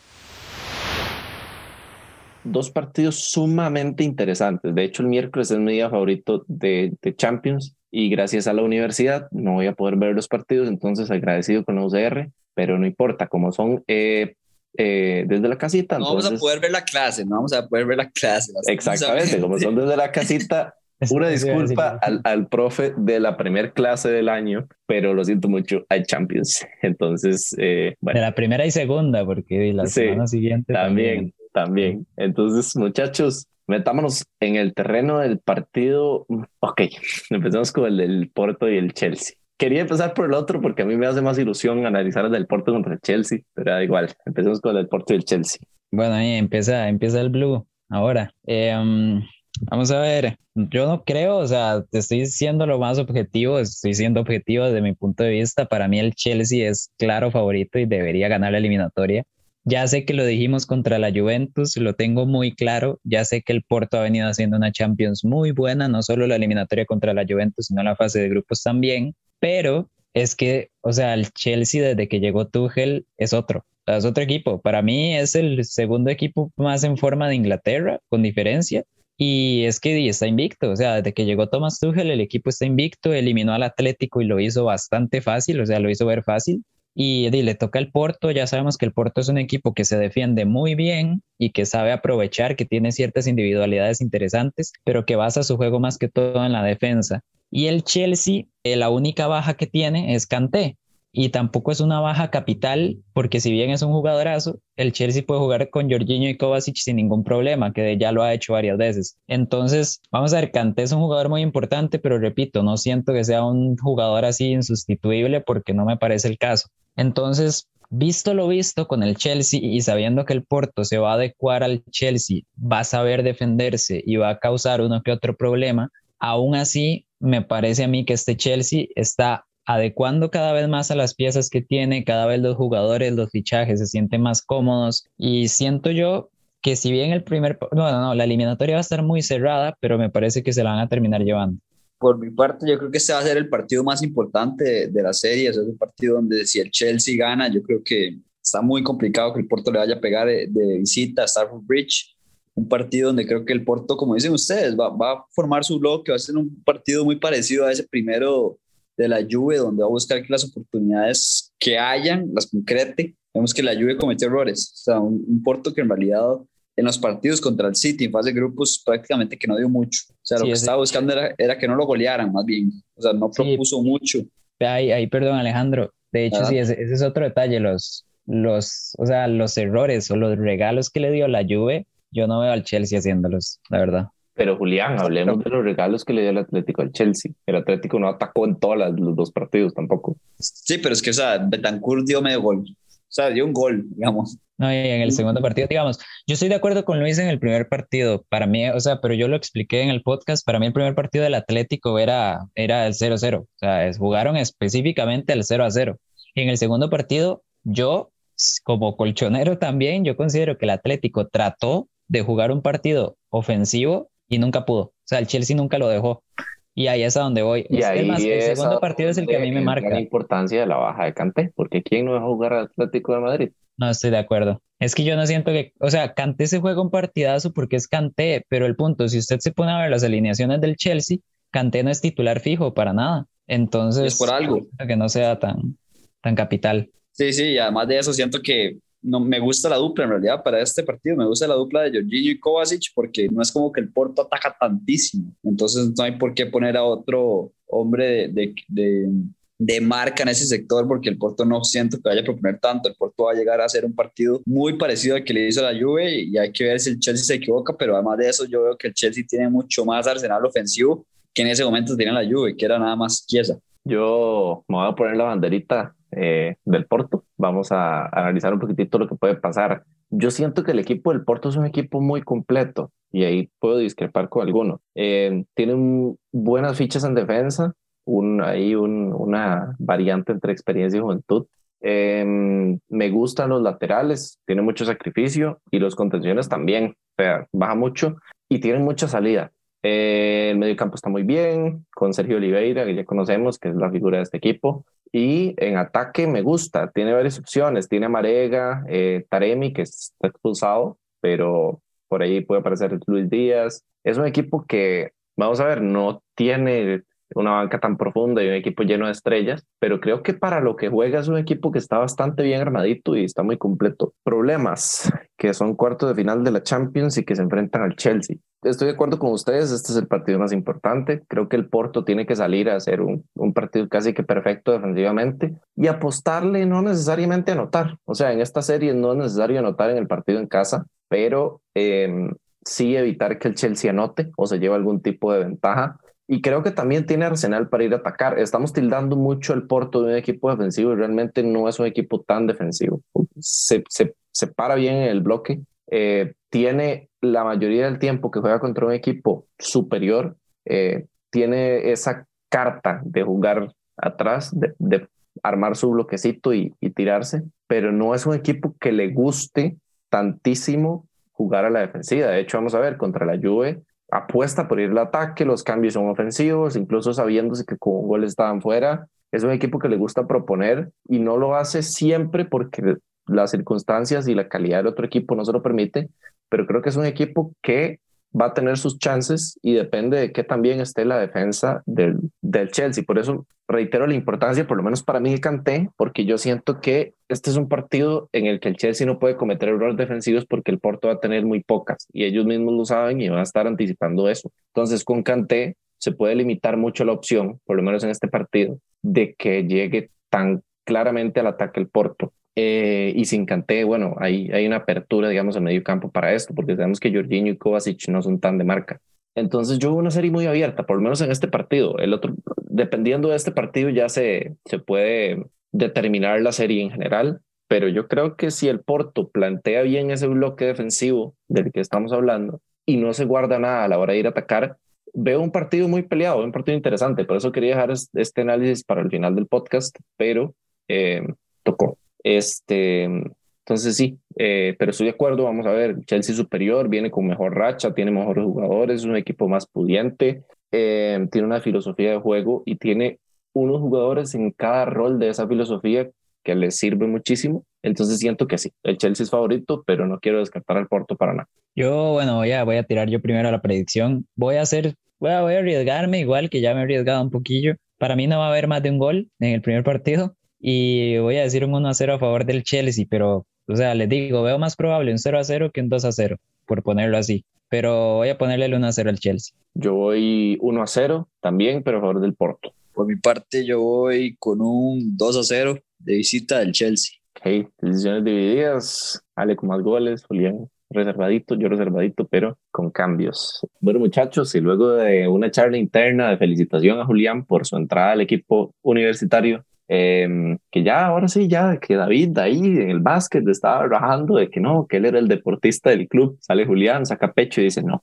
Dos partidos sumamente interesantes. De hecho, el miércoles es mi día favorito de, de Champions y gracias a la universidad no voy a poder ver los partidos, entonces agradecido con la UCR, pero no importa, como son eh, eh, desde la casita. No vamos a entonces- poder ver la clase, no vamos a poder ver la clase. Exactamente, como son desde la casita, [laughs] una disculpa al, al profe de la primer clase del año, pero lo siento mucho, hay Champions. [laughs] Entonces, eh, De bueno, la primera y segunda, porque la Sí, semana siguiente también, también. Entonces, muchachos, metámonos en el terreno del partido. Ok, empezamos con el del Porto y el Chelsea. Quería empezar por el otro porque a mí me hace más ilusión analizar el del Porto contra el Chelsea, pero da igual, empecemos con el del Porto y el Chelsea. Bueno, ahí empieza, empieza el blue ahora. Eh, um, vamos a ver, yo no creo, o sea, te estoy siendo lo más objetivo, estoy siendo objetivo desde mi punto de vista. Para mí el Chelsea es claro favorito y debería ganar la eliminatoria. Ya sé que lo dijimos contra la Juventus, lo tengo muy claro. Ya sé que el Porto ha venido haciendo una Champions muy buena, no solo la eliminatoria contra la Juventus, sino la fase de grupos también. Pero es que, o sea, el Chelsea desde que llegó Tuchel es otro. Es otro equipo. Para mí es el segundo equipo más en forma de Inglaterra, con diferencia. Y es que está invicto, o sea, desde que llegó Thomas Tuchel, el equipo está invicto, eliminó al Atlético y lo hizo bastante fácil, o sea, lo hizo ver fácil. Y, y le toca el Porto, ya sabemos que el Porto es un equipo que se defiende muy bien y que sabe aprovechar, que tiene ciertas individualidades interesantes, pero que basa su juego más que todo en la defensa. Y el Chelsea, eh, la única baja que tiene es Kanté, y tampoco es una baja capital, porque si bien es un jugadorazo, el Chelsea puede jugar con Jorginho y Kovacic sin ningún problema, que ya lo ha hecho varias veces. Entonces, vamos a ver, Kanté es un jugador muy importante, pero repito, no siento que sea un jugador así insustituible porque no me parece el caso. Entonces, visto lo visto con el Chelsea y sabiendo que el Porto se va a adecuar al Chelsea, va a saber defenderse y va a causar uno que otro problema, aún así me parece a mí que este Chelsea está adecuando cada vez más a las piezas que tiene, cada vez los jugadores, los fichajes se sienten más cómodos y siento yo que si bien el primer, no, no, la eliminatoria va a estar muy cerrada, pero me parece que se la van a terminar llevando. Por mi parte, yo creo que este va a ser el partido más importante de, la serie. Es el partido donde si el Chelsea gana, yo creo que está muy complicado que el Porto le vaya a pegar de, visita a Stamford Bridge. Un partido donde creo que el Porto, como dicen ustedes, va, va a formar su bloque, va a ser un partido muy parecido a ese primero de la Juve, donde va a buscar que las oportunidades que hayan las concrete. Vemos que la Juve cometió errores, o sea, un, un Porto que en realidad en los partidos contra el City en fase de grupos prácticamente que no dio mucho. O sea, lo Sí, que estaba buscando era, era que no lo golearan, más bien. O sea, no Sí. propuso mucho. Ahí, ahí, perdón, Alejandro. De hecho, sí, ese, ese es otro detalle. Los, los, o sea, los errores o los regalos que le dio la Juve, yo no veo al Chelsea haciéndolos, la verdad. Pero Julián, hablemos de los regalos que le dio el Atlético al Chelsea. El Atlético no atacó en todos los dos partidos tampoco. Sí, pero es que, o sea, Betancourt dio medio gol. O sea, dio un gol, digamos. No, y en el segundo partido, digamos, yo estoy de acuerdo con Luis en el primer partido. Para mí, o sea, pero yo lo expliqué en el podcast. Para mí, el primer partido del Atlético era, era el 0-0. O sea, es- jugaron específicamente el 0-0. Y en el segundo partido, yo, como colchonero también, yo considero que el Atlético trató de jugar un partido ofensivo y nunca pudo. O sea, el Chelsea nunca lo dejó. Y ahí es a donde voy. Y Es- ahí es más, el segundo partido es el que a mí me marca. La importancia de la baja de Kanté, porque ¿quién no deja jugar al Atlético de Madrid? No estoy de acuerdo. Es que yo no siento que, o sea, Kanté se juega un partidazo porque es Kanté, pero el punto, si usted se pone a ver las alineaciones del Chelsea, Kanté no es titular fijo para nada. Entonces, Es por algo. que no sea tan, tan capital. Sí, sí, y además de eso siento que no me gusta la dupla en realidad para este partido, me gusta la dupla de Jorginho y Kovacic porque no es como que el Porto ataca tantísimo, entonces no hay por qué poner a otro hombre de, de, de, marca en ese sector porque el Porto no siento que vaya a proponer tanto, el Porto va a llegar a ser un partido muy parecido al que le hizo la Juve y hay que ver si el Chelsea se equivoca, pero además de eso yo veo que el Chelsea tiene mucho más arsenal ofensivo que en ese momento tenía la Juve, que era nada más Chiesa. Yo me voy a poner la banderita eh, del Porto. Vamos a analizar un poquitito lo que puede pasar. Yo siento que el equipo del Porto es un equipo muy completo y ahí puedo discrepar con alguno. Eh, tienen buenas fichas en defensa, un, un, una variante entre experiencia y juventud. Eh, me gustan los laterales, tiene mucho sacrificio y los contenciones también. O sea, baja mucho y tienen mucha salida. Eh, el medio campo está muy bien, con Sergio Oliveira, que ya conocemos, que es la figura de este equipo. Y en ataque me gusta, tiene varias opciones. Tiene Marega, eh, Taremi, que está expulsado, pero por ahí puede aparecer Luis Díaz. Es un equipo que, vamos a ver, no tiene una banca tan profunda y un equipo lleno de estrellas, pero creo que para lo que juega es un equipo que está bastante bien armadito y está muy completo. Problemas, que son cuartos de final de la Champions y que se enfrentan al Chelsea. Estoy de acuerdo con ustedes, este es el partido más importante. Creo que el Porto tiene que salir a hacer un, partido casi que perfecto defensivamente y apostarle no necesariamente a anotar. O sea, en esta serie no es necesario anotar en el partido en casa, pero eh, sí evitar que el Chelsea anote o se lleve algún tipo de ventaja y creo que también tiene arsenal para ir a atacar. Estamos tildando mucho el Porto de un equipo defensivo y realmente no es un equipo tan defensivo. Se, se, se para bien en el bloque. Eh, tiene la mayoría del tiempo que juega contra un equipo superior. Eh, tiene esa carta de jugar atrás, de, armar su bloquecito y, y tirarse, pero no es un equipo que le guste tantísimo jugar a la defensiva. De hecho, vamos a ver contra la Juve apuesta por ir al ataque, los cambios son ofensivos, incluso sabiéndose que con un gol estaban fuera. Es un equipo que le gusta proponer y no lo hace siempre porque las circunstancias y la calidad del otro equipo no se lo permite, pero creo que es un equipo que va a tener sus chances y depende de que también esté la defensa del, del Chelsea. Por eso reitero la importancia, por lo menos para mí, de Kanté, porque yo siento que este es un partido en el que el Chelsea no puede cometer errores defensivos porque el Porto va a tener muy pocas y ellos mismos lo saben y van a estar anticipando eso. Entonces, con Kanté se puede limitar mucho la opción, por lo menos en este partido, de que llegue tan claramente al ataque el Porto. Eh, y sin Kanté, bueno, hay, hay una apertura, digamos, en medio campo para esto, porque sabemos que Jorginho y Kovacic no son tan de marca. Entonces yo veo una serie muy abierta, por lo menos en este partido. El otro, dependiendo de este partido ya se, se puede determinar la serie en general, pero yo creo que si el Porto plantea bien ese bloque defensivo del que estamos hablando y no se guarda nada a la hora de ir a atacar, veo un partido muy peleado, un partido interesante. Por eso quería dejar este análisis para el final del podcast, pero eh, tocó. Este, entonces sí, eh, pero estoy de acuerdo, vamos a ver, Chelsea superior, viene con mejor racha, tiene mejores jugadores, es un equipo más pudiente, eh, tiene una filosofía de juego y tiene unos jugadores en cada rol de esa filosofía que les sirve muchísimo. Entonces siento que sí, el Chelsea es favorito, pero no quiero descartar al Porto para nada. Yo, bueno, voy a, voy a tirar yo primero la predicción. Voy a hacer, voy a, voy a arriesgarme igual que ya me he arriesgado un poquillo. Para mí no va a haber más de un gol en el primer partido y voy a decir un 1 a 0 a favor del Chelsea, pero, o sea, les digo, veo más probable un 0 a 0 que un 2 a 0, por ponerlo así. Pero voy a ponerle el 1 a 0 al Chelsea. Yo voy 1 a 0 también, pero a favor del Porto. Por mi parte, yo voy con un 2 a 0 de visita del Chelsea. Ok, decisiones divididas. Ale con más goles, Julián reservadito, yo reservadito, pero con cambios. Bueno, muchachos, y luego de una charla interna de felicitación a Julián por su entrada al equipo universitario, eh, que ya, ahora sí, ya que David ahí en el básquet estaba rajando de que no, que él era el deportista del club, sale Julián, saca pecho y dice, no,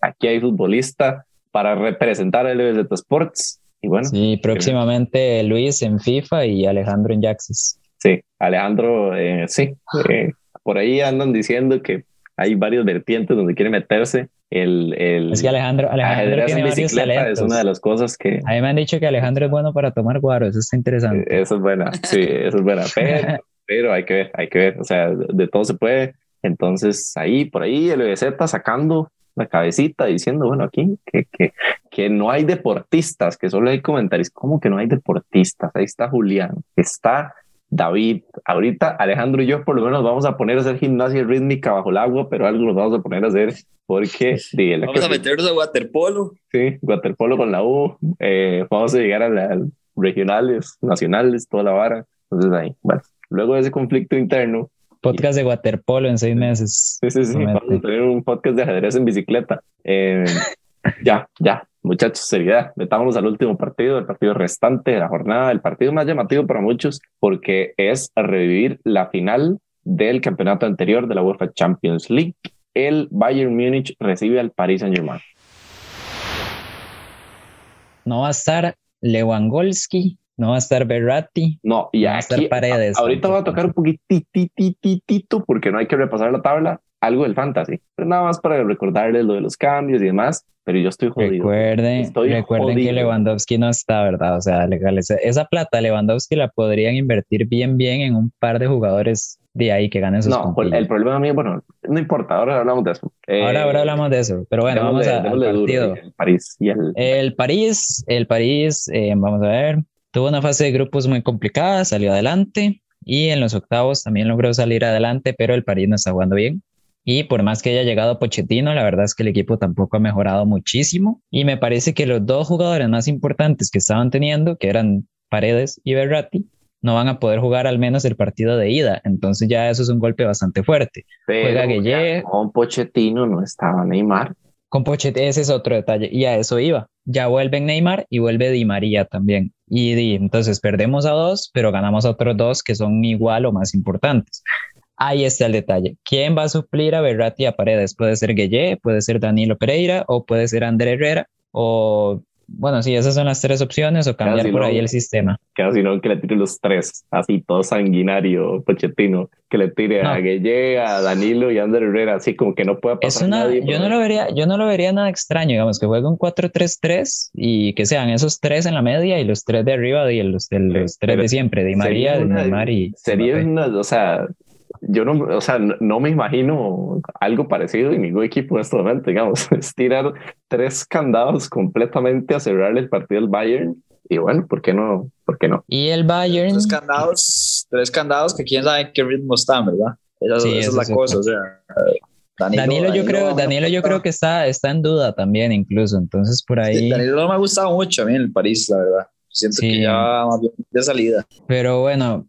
aquí hay futbolista para representar el LBZ Sports. Y bueno. Sí, próximamente Luis en FIFA y Alejandro en Jaxis. Sí, Alejandro, eh, sí, eh, por ahí andan diciendo que hay varios vertientes donde quiere meterse. El, el es que Alejandro, Alejandro tiene varios talentos. Es una de las cosas que... A mí me han dicho que Alejandro es bueno para tomar guaro, eso está interesante. Eso es buena, sí, eso es buena, pero, [laughs] pero hay que ver, hay que ver, o sea, de todo se puede. Entonces ahí, por ahí, el está sacando la cabecita diciendo, bueno, aquí que, que, que no hay deportistas, que solo hay comentarios, ¿cómo que no hay deportistas? Ahí está Julián, está David, ahorita Alejandro y yo por lo menos vamos a poner a hacer gimnasia rítmica bajo el agua, pero algo nos vamos a poner a hacer porque... [laughs] vamos a meternos a waterpolo. Sí, waterpolo con la U, eh, vamos a llegar a las regionales, nacionales, toda la vara. Entonces ahí, bueno, luego de ese conflicto interno... Podcast de waterpolo en seis meses. Sí, sí, sí, vamos a tener un podcast de ajedrez en bicicleta. Eh, [laughs] ya, ya, muchachos, seriedad. Metámonos al último partido, el partido restante de la jornada, el partido más llamativo para muchos, porque es revivir la final del campeonato anterior de la UEFA Champions League. El Bayern Múnich recibe al Paris Saint-Germain. No va a estar Lewandowski, no va a estar Berratti. No, y no va a estar Paredes. Ahorita voy a tocar un poquitito porque no hay que repasar la tabla, algo del fantasy, pero nada más para recordarles lo de los cambios y demás, pero yo estoy jodido. Recuerden, estoy recuerden que Lewandowski no está, ¿verdad? O sea, legal, esa, esa, plata Lewandowski la podrían invertir bien, bien en un par de jugadores de ahí que ganen sus No, el problema mío, bueno, no importa, ahora hablamos de eso. ahora, ahora hablamos de eso, pero bueno, vamos a, al partido. el París y el... El París, el París, eh, vamos a ver, tuvo una fase de grupos muy complicada, salió adelante y en los octavos también logró salir adelante, pero el París no está jugando bien. Y por más que haya llegado Pochettino, la verdad es que el equipo tampoco ha mejorado muchísimo. Y me parece que los dos jugadores más importantes que estaban teniendo, que eran Paredes y Berratti, no van a poder jugar al menos el partido de ida. Entonces ya eso es un golpe bastante fuerte. Pero Juega Gueye. Con Pochettino no estaba Neymar. Con Pochettino, ese es otro detalle. Y a eso iba. Ya vuelven Neymar y vuelve Di María también. Y di, entonces perdemos a dos, pero ganamos a otros dos que son igual o más importantes. Ahí está el detalle. ¿Quién va a suplir a Berratti y a Paredes? Puede ser Gueye, puede ser Danilo Pereira o puede ser André Herrera o bueno, sí, esas son las tres opciones o cambiar Casi por no. ahí el sistema. Casi no que le tire los tres, así todo sanguinario, Pochettino, que le tire No. a Gueye, a Danilo y a Ander Herrera, así como que no pueda Es pasar una, nadie. yo no lo vería, yo no lo vería nada extraño, digamos, que juegue un 4-3-3 y que sean esos tres en la media y los tres de arriba y los, de, los tres de siempre, Di María, una- Neymar y Sería una, o sea, yo no, o sea, no, no me imagino algo parecido en ningún equipo en este momento, digamos, [laughs] es tirar tres candados completamente a cerrar el partido del Bayern y bueno, ¿por qué no? ¿Por qué no? Y el Bayern, Tres candados, tres candados que quién sabe en qué ritmo están, ¿verdad? Esa, Sí, esa es la es cosa, o sea. Danilo, Danilo, yo creo, Danilo yo creo que está, está en duda también incluso, entonces por ahí... Danilo no me ha gustado mucho a mí en el París, la verdad. Siento Sí. que ya más bien de salida. Pero bueno,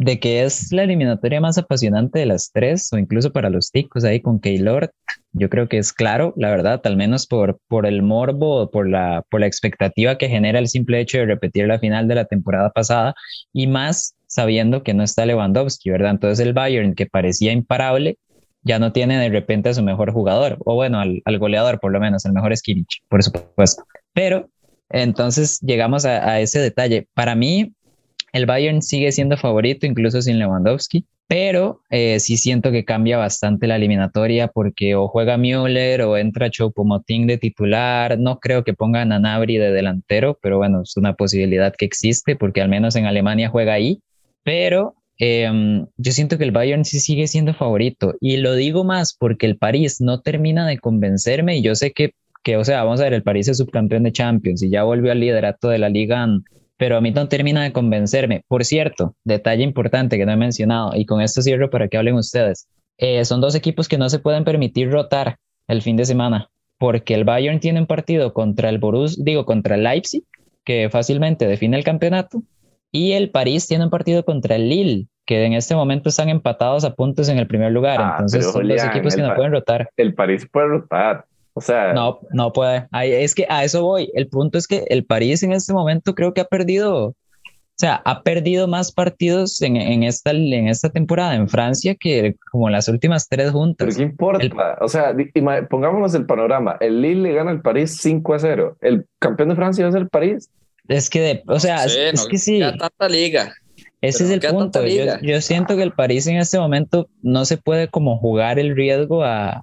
de que es la eliminatoria más apasionante de las tres, o incluso para los ticos ahí con Keylor, yo creo que es claro, la verdad, al menos por, por el morbo, por la, por la expectativa que genera el simple hecho de repetir la final de la temporada pasada, y más sabiendo que no está Lewandowski, ¿verdad? Entonces el Bayern, que parecía imparable, ya no tiene de repente a su mejor jugador, o bueno, al, al goleador por lo menos, el mejor es Kimmich, por supuesto. Pero entonces llegamos a ese detalle. Para mí, el Bayern sigue siendo favorito, incluso sin Lewandowski, pero eh, sí siento que cambia bastante la eliminatoria porque o juega Müller o entra Choupo-Moting de titular. No creo que pongan a Nabri de delantero, pero bueno, es una posibilidad que existe porque al menos en Alemania juega ahí pero em, yo siento que el Bayern sí sigue siendo favorito y lo digo más porque el París no termina de convencerme y yo sé que, que, o sea, vamos a ver, el París es subcampeón de Champions y ya volvió al liderato de la liga, pero a mí no termina de convencerme. Por cierto, detalle importante que no he mencionado y con esto cierro para que hablen ustedes. Eh, son dos equipos que no se pueden permitir rotar el fin de semana porque el Bayern tiene un partido contra el Borussia, digo, contra el Leipzig, que fácilmente define el campeonato, y el París tiene un partido contra el Lille, que en este momento están empatados a puntos en el primer lugar. Ah, Entonces son dos Julián, equipos que no pueden rotar. El París puede rotar. O sea, No, no puede. Ahí- es que a eso voy. El punto es que el París en este momento creo que ha perdido, o sea, ha perdido más partidos en, en esta, en esta temporada en Francia que como las últimas tres pero juntas. ¿qué importa? El- O sea, pongámonos el panorama. El Lille le gana al París 5 a 0. El campeón de Francia va a ser el París. Es que, de- o sea, es, Sí, es no que sí. queda tanta liga. Ese Pero es no el punto. Yo, yo siento que el París en este momento no se puede como jugar el riesgo a,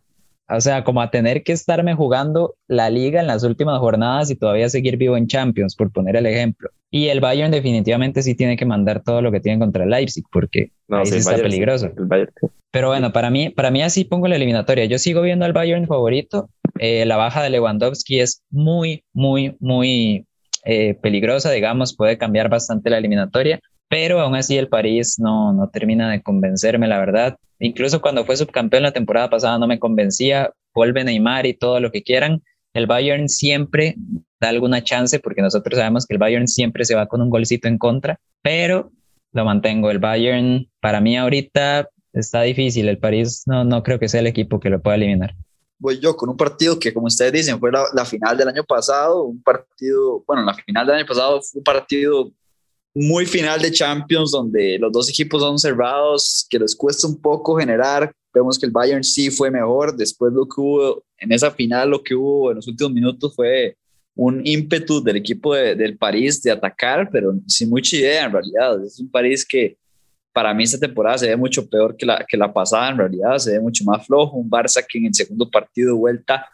o sea, como a tener que estarme jugando la liga en las últimas jornadas y todavía seguir vivo en Champions, por poner el ejemplo. Y el Bayern definitivamente sí tiene que mandar todo lo que tiene contra el Leipzig, porque No, ahí sí, está Bayern peligroso. El Bayern. sí. Pero bueno, para mí, para mí así pongo la eliminatoria. Yo sigo viendo al Bayern favorito. Eh, la baja de Lewandowski es muy, muy, muy eh, peligrosa, digamos, puede cambiar bastante la eliminatoria, pero aún así el París no, no termina de convencerme, la verdad. Incluso cuando fue subcampeón la temporada pasada no me convencía, vuelve Neymar y todo lo que quieran. El Bayern siempre da alguna chance porque nosotros sabemos que el Bayern siempre se va con un golcito en contra, pero lo mantengo. El Bayern para mí ahorita está difícil. El París no, no creo que sea el equipo que lo pueda eliminar. Voy yo con un partido que, como ustedes dicen, fue la, la final del año pasado. Un partido, bueno, la final del año pasado fue un partido muy final de Champions, donde los dos equipos son cerrados, que les cuesta un poco generar. Vemos que el Bayern sí fue mejor. Después lo que hubo en esa final, lo que hubo en los últimos minutos fue un ímpetu del equipo de- del París de atacar, pero sin mucha idea en realidad. Es un París que para mí esta temporada se ve mucho peor que la, que la pasada en realidad, se ve mucho más flojo. Un Barça que en el segundo partido de vuelta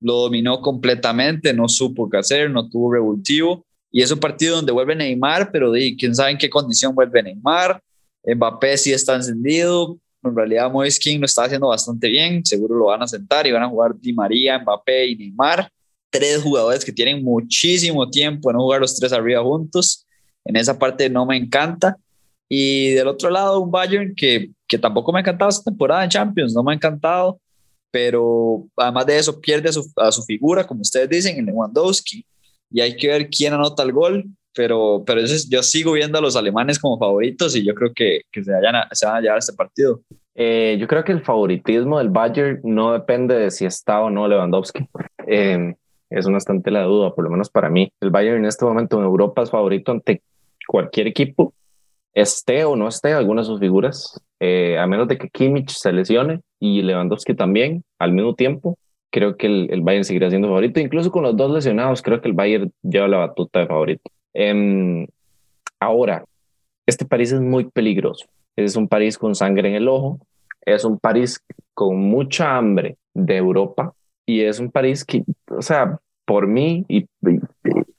lo dominó completamente, no supo qué hacer, no tuvo revulsivo. Y es un partido donde vuelve Neymar, pero di, quién sabe en qué condición vuelve Neymar. Mbappé sí está encendido. En realidad, Moise King lo está haciendo bastante bien. Seguro lo van a sentar y van a jugar Di María, Mbappé y Neymar. Tres jugadores que tienen muchísimo tiempo en jugar los tres arriba juntos. En esa parte no me encanta. Y del otro lado, un Bayern que, que tampoco me ha encantado esta temporada en Champions, no me ha encantado, pero además de eso pierde a su, a su figura, como ustedes dicen, en Lewandowski, y hay que ver quién anota el gol, pero, pero es- yo sigo viendo a los alemanes como favoritos y yo creo que, que se, vayan a, se van a llevar este partido. Eh, yo creo que el favoritismo del Bayern no depende de si está o no Lewandowski. Eh, es una bastante la duda, por lo menos para mí. El Bayern en este momento en Europa es favorito ante cualquier equipo, esté o no esté alguna de sus figuras, eh, a menos de que Kimmich se lesione y Lewandowski también al mismo tiempo. Creo que el, el Bayern seguirá siendo favorito. Incluso con los dos lesionados, creo que el Bayern lleva la batuta de favorito. Em, ahora, este París es muy peligroso. Es un París con sangre en el ojo, es un París con mucha hambre de Europa y es un París que, o sea, por mí y, y-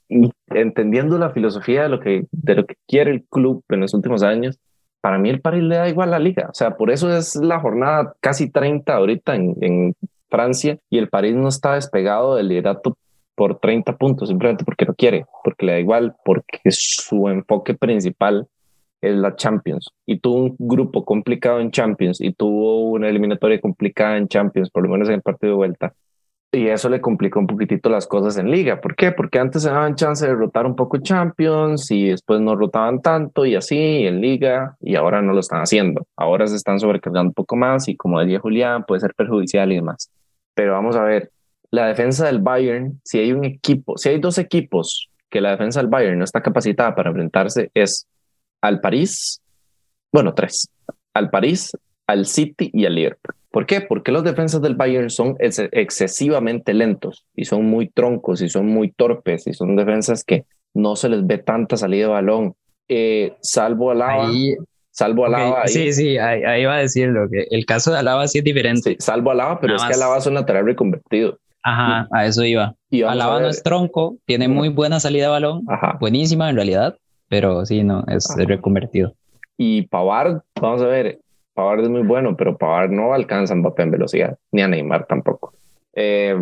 y entendiendo la filosofía de lo, que, de lo que quiere el club en los últimos años, para mí el París le da igual la liga. O sea, por eso es la jornada casi 30 ahorita en, en Francia y el París no está despegado del liderato por 30 puntos, simplemente porque no quiere, porque le da igual, porque su enfoque principal es la Champions y tuvo un grupo complicado en Champions y tuvo una eliminatoria complicada en Champions, por lo menos en el partido de vuelta. Y eso le complicó un poquitito las cosas en liga. ¿Por qué? Porque antes se daban chance de rotar un poco Champions y después no rotaban tanto y así en liga y ahora no lo están haciendo. Ahora se están sobrecargando un poco más y como decía Julián, puede ser perjudicial y demás. Pero vamos a ver, la defensa del Bayern, si hay un equipo, si hay dos equipos que la defensa del Bayern no está capacitada para enfrentarse, es al París, bueno, tres, al París, al City y al Liverpool. ¿Por qué? Porque los defensas del Bayern son ex- excesivamente lentos y son muy troncos y son muy torpes y son defensas que no se les ve tanta salida de balón. Eh, salvo a Lava, Ahí, salvo a ok, Lava ahí. sí, sí, ahí, ahí va a decirlo, que el caso de Alaba sí es diferente. Sí, salvo a Lava, pero Nada es que. Alaba es un lateral reconvertido. Ajá, a eso iba. Y Alaba no es tronco, tiene muy buena salida de balón, Ajá. buenísima en realidad, pero sí, no, es Ajá. reconvertido. Y Pavard, vamos a ver, Pavard es muy bueno, pero Pavard no alcanza a Mbappé en velocidad, ni a Neymar tampoco. Eh,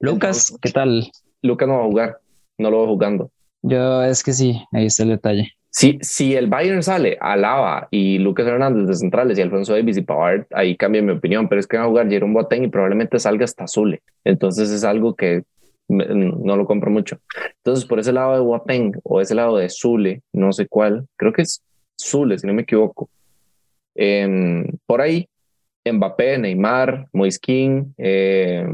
Lucas, ¿qué tal? Lucas no va a jugar, no lo va jugando. Yo es que sí, ahí está el detalle. Si, si el Bayern sale a Lava y Lucas Hernández de centrales y Alfonso Davis y Pavard, ahí cambia mi opinión, pero es que va a jugar Jerome Boateng y probablemente salga hasta Zule. Entonces es algo que no lo compro mucho. Entonces por ese lado de Boateng o ese lado de Zule, no sé cuál, creo que es Zule, si no me equivoco. Em, por ahí, Mbappé, Neymar, Moiskin, eh,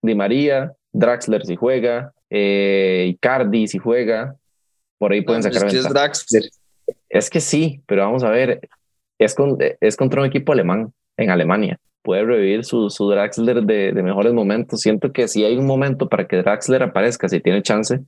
Di María, Draxler si juega, eh, Icardi si juega, por ahí pueden sacar es, que es, que sí, pero vamos a ver, es, con, es contra un equipo alemán en Alemania. Puede revivir su, su Draxler de, de, mejores momentos. Siento que si hay un momento para que Draxler aparezca, si tiene chance,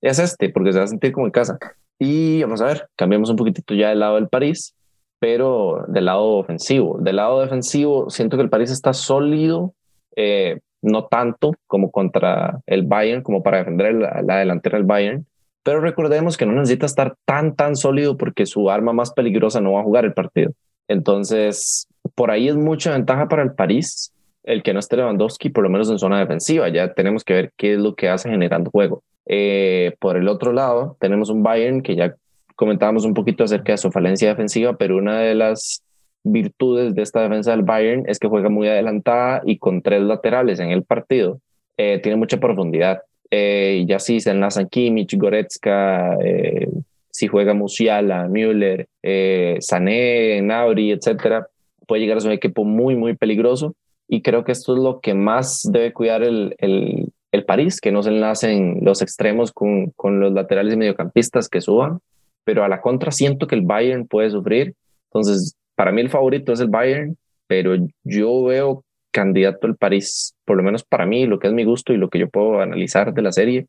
es este, porque se va a sentir como en casa. Y vamos a ver, cambiamos un poquitito ya del lado del París, pero del lado ofensivo. Del lado defensivo, siento que el París está sólido, eh, no tanto como contra el Bayern, como para defender la, la delantera del Bayern, pero recordemos que no necesita estar tan, tan sólido porque su arma más peligrosa no va a jugar el partido. Entonces, por ahí es mucha ventaja para el París el que no esté Lewandowski, por lo menos en zona defensiva. Ya tenemos que ver qué es lo que hace generando juego. Eh, por el otro lado, tenemos un Bayern que ya comentábamos un poquito acerca de su falencia defensiva, pero una de las virtudes de esta defensa del Bayern es que juega muy adelantada y con tres laterales en el partido. Eh, tiene mucha profundidad. Eh, ya sí se enlazan Kimmich, Goretzka, eh, si juega Musiala, Müller, eh, Sané, Nauri, etcétera, puede llegar a ser un equipo muy, muy peligroso. Y creo que esto es lo que más debe cuidar el, el, el París, que no se enlacen los extremos con, con los laterales y mediocampistas que suban. Pero a la contra siento que el Bayern puede sufrir. Entonces, para mí el favorito es el Bayern, pero yo veo candidato el París, por lo menos para mí, lo que es mi gusto y lo que yo puedo analizar de la serie,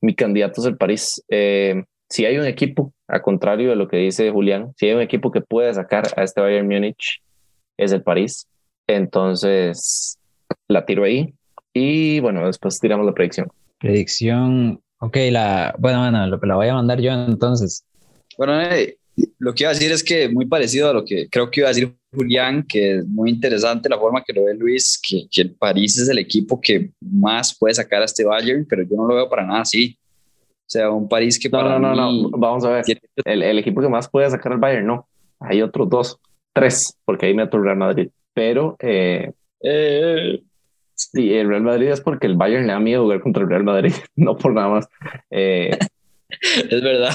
mi candidato es el París. Eh, si hay un equipo, a contrario de lo que dice Julián, si hay un equipo que puede sacar a este Bayern Múnich, es el París. Entonces, la tiro ahí. Y bueno, después tiramos la predicción. Predicción, ok, la, bueno, bueno, lo, la voy a mandar yo entonces. Bueno, eh, lo que iba a decir es que muy parecido a lo que creo que iba a decir Julián, que es muy interesante la forma que lo ve Luis, que, que, el París es el equipo que más puede sacar a este Bayern, pero yo no lo veo para nada así. O sea, un París que no, para no, no, mí no, vamos a ver. El, el, equipo que más puede sacar al Bayern, no. Hay otros dos, tres, porque ahí meto el Real Madrid. Pero eh, eh, sí, el Real Madrid es porque el Bayern le da miedo jugar contra el Real Madrid, [laughs] no por nada más. Eh, [laughs] es verdad.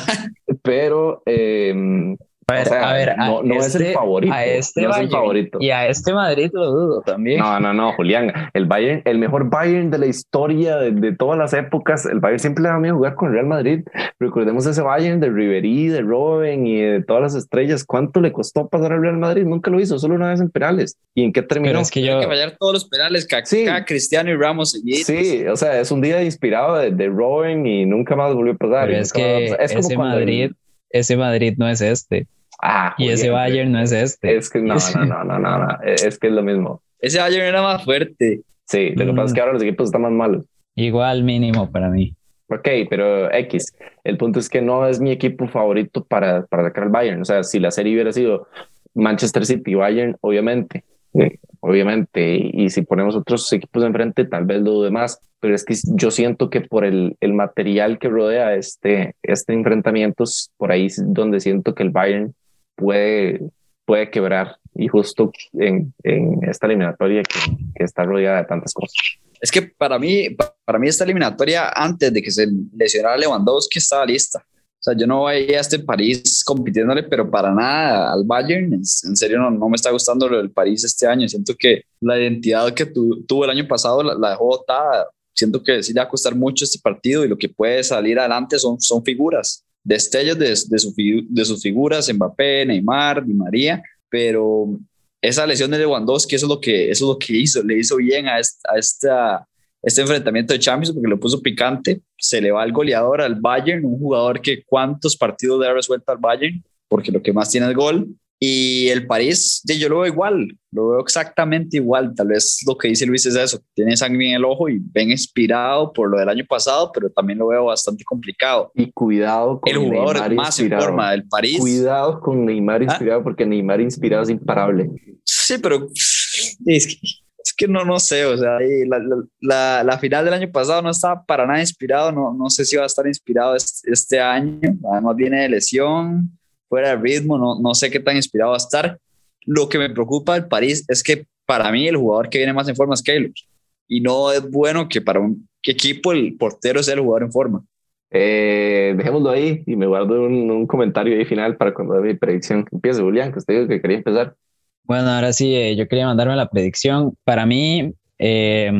Pero eh, a ver, o sea, a ver, no, no este, es el favorito. A este no Bayern, es el favorito. Y a este Madrid lo dudo también. No, no, no, Julián. El Bayern, el mejor Bayern de la historia de, de todas las épocas. El Bayern siempre le da miedo jugar con Real Madrid. Recordemos ese Bayern de Ribery, de Robben y de todas las estrellas. ¿Cuánto le costó pasar al Real Madrid? Nunca lo hizo, solo una vez en penales. ¿Y en qué terminó? Pero es que yo... Hay que fallar todos los penales, Kaká, Sí. Cristiano y Ramos seguidos. Sí, o sea, es un día inspirado de, de Robben y nunca más volvió a pasar. Pero es que más- es como ese cuando el- Madrid, ese Madrid no es este. Ah, Y ese Bayern no es este. Es que no, [laughs] no, no, no, no, no. Es que es lo mismo. Ese Bayern era más fuerte. Sí, lo que pasa es que Mm. ahora los equipos están más malos. Igual mínimo para mí. Ok, pero X. El punto es que no es mi equipo favorito para, para sacar al Bayern. O sea, si la serie hubiera sido Manchester City Bayern, obviamente. Obviamente. Y, si ponemos otros equipos enfrente, tal vez lo dude. Pero es que yo siento que por el, el material que rodea este, este enfrentamiento, por ahí es donde siento que el Bayern puede, puede quebrar. Y justo en, en esta eliminatoria que, que está rodeada de tantas cosas. Es que para mí, para mí esta eliminatoria, antes de que se lesionara Lewandowski, estaba lista. Sea, yo no veía a este París compitiéndole, pero para nada al Bayern. En serio, no, no me está gustando lo del París este año. Siento que la identidad que tu, tuvo el año pasado la, la dejó botada. Siento que sí le va a costar mucho este partido y lo que puede salir adelante son, son figuras, destellos de, de, su, de sus figuras, Mbappé, Neymar, Di María, pero esa lesión de Lewandowski, eso es lo que, eso es lo que hizo, le hizo bien a, esta, a esta, este enfrentamiento de Champions porque lo puso picante, se le va el goleador al Bayern, un jugador que cuántos partidos le ha resuelto al Bayern, porque lo que más tiene es gol, Y el París, yo lo veo igual, lo veo exactamente igual. Tal vez lo que dice Luis es eso, tiene sangre en el ojo y ven inspirado por lo del año pasado, pero también lo veo bastante complicado. Y cuidado con El jugador Neymar más en inspirado. forma del París. Cuidado con Neymar ¿Ah? inspirado, porque Neymar inspirado es imparable. Sí, pero es que, es que no, no sé, o sea, la, la, final del año pasado no estaba para nada inspirado, no, no sé si va a estar inspirado este, este año, además viene de lesión, fuera de ritmo, no, no sé qué tan inspirado va a estar. Lo que me preocupa del París es que para mí el jugador que viene más en forma es Keylor, y no es bueno que para un equipo el portero sea el jugador en forma. Eh, dejémoslo ahí y me guardo un, un comentario ahí final para cuando mi predicción. Empiece, Julián, que usted dijo que quería empezar. Bueno, ahora sí, eh, yo quería mandarme la predicción. Para mí, eh,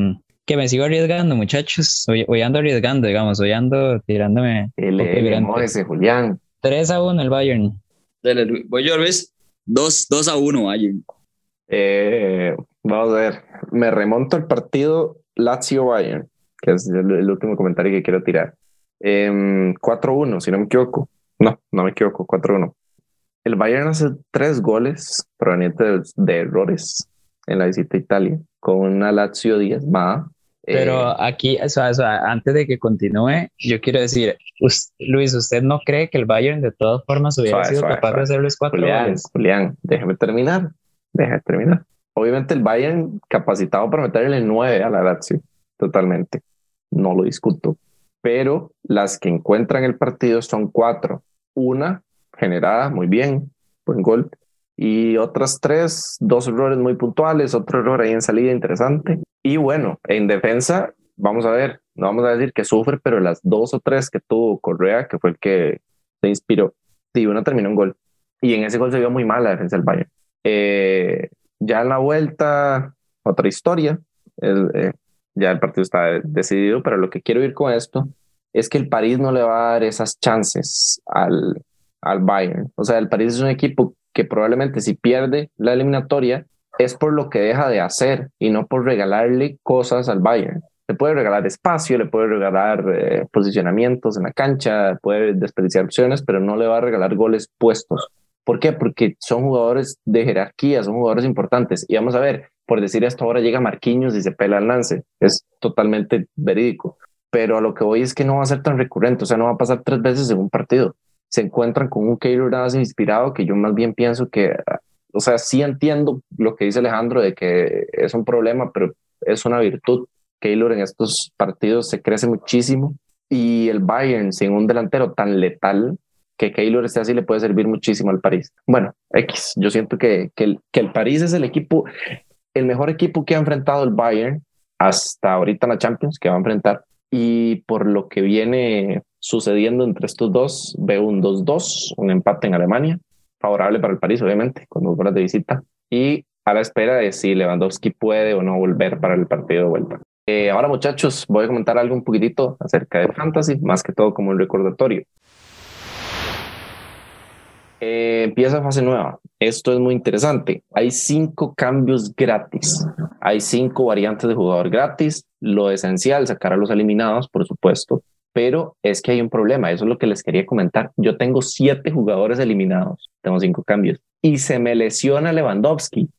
que me sigo arriesgando, muchachos. Hoy, hoy ando arriesgando, digamos, hoy ando tirándome. El, el ese Julián. 3 a 1 el Bayern. Dele. Voy yo, Luis. 2, 2 a 1, Bayern. Eh, vamos a ver, me remonto al partido Lazio-Bayern, que es el, el último comentario que quiero tirar. Em, 4-1, si no me equivoco. No, no me equivoco, 4-1. El Bayern hace tres goles provenientes de, de errores en la visita a Italia, con una Lazio diezmada. Pero Eh, aquí, o sea, o sea, antes de que continúe, yo quiero decir, Luis, ¿usted no cree que el Bayern de todas formas hubiera Suave, sido suave, capaz suave. de hacerles cuatro Julián, goles? Julián, déjeme terminar. Déjame terminar. Obviamente el Bayern capacitado para meterle 9 a la Lazio, totalmente. No lo discuto. Pero las que encuentran el partido son cuatro. Una generada muy bien, buen gol. Y otras tres, dos errores muy puntuales, otro error ahí en salida interesante. Y bueno, en defensa, vamos a ver, no vamos a decir que sufre, pero las dos o tres que tuvo Correa, que fue el que se inspiró, y una terminó en gol. Y en ese gol se vio muy mal la defensa del Bayern. Eh, ya en la vuelta, otra historia. Eh, ya el partido está decidido, pero lo que quiero ir con esto es que el París no le va a dar esas chances al, al Bayern. O sea, el París es un equipo que probablemente si pierde la eliminatoria es por lo que deja de hacer y no por regalarle cosas al Bayern. Le puede regalar espacio, le puede regalar eh, posicionamientos en la cancha, puede desperdiciar opciones, pero no le va a regalar goles puestos. ¿Por qué? Porque son jugadores de jerarquía, son jugadores importantes. Y vamos a ver, por decir esto, ahora llega Marquinhos y se pela el lance. Es totalmente verídico. Pero a lo que voy es que no va a ser tan recurrente, o sea, no va a pasar tres veces en un partido. Se encuentran con un Keylor Navas inspirado que yo más bien pienso que, o sea, sí entiendo lo que dice Alejandro de que es un problema, pero es una virtud. Keylor en estos partidos se crece muchísimo y el Bayern sin un delantero tan letal que Keylor esté así le puede servir muchísimo al París. Bueno, X, yo siento que, el, que el París es el equipo, el mejor equipo que ha enfrentado el Bayern hasta ahorita en la Champions, que va a enfrentar. Y por lo que viene sucediendo entre estos dos, veo un 2-2, un empate en Alemania, favorable para el París, obviamente, con dos horas de visita. Y a la espera de si Lewandowski puede o no volver para el partido de vuelta. Eh, ahora, muchachos, voy a comentar algo un poquitito acerca de Fantasy, más que todo como un recordatorio. Eh, empieza fase nueva. Esto es muy interesante. Hay cinco cambios gratis. Hay cinco variantes de jugador gratis. Lo esencial, sacar a los eliminados, por supuesto. Pero es que hay un problema. Eso es lo que les quería comentar. Yo tengo siete jugadores eliminados. Tengo cinco cambios. Y se me lesiona Lewandowski.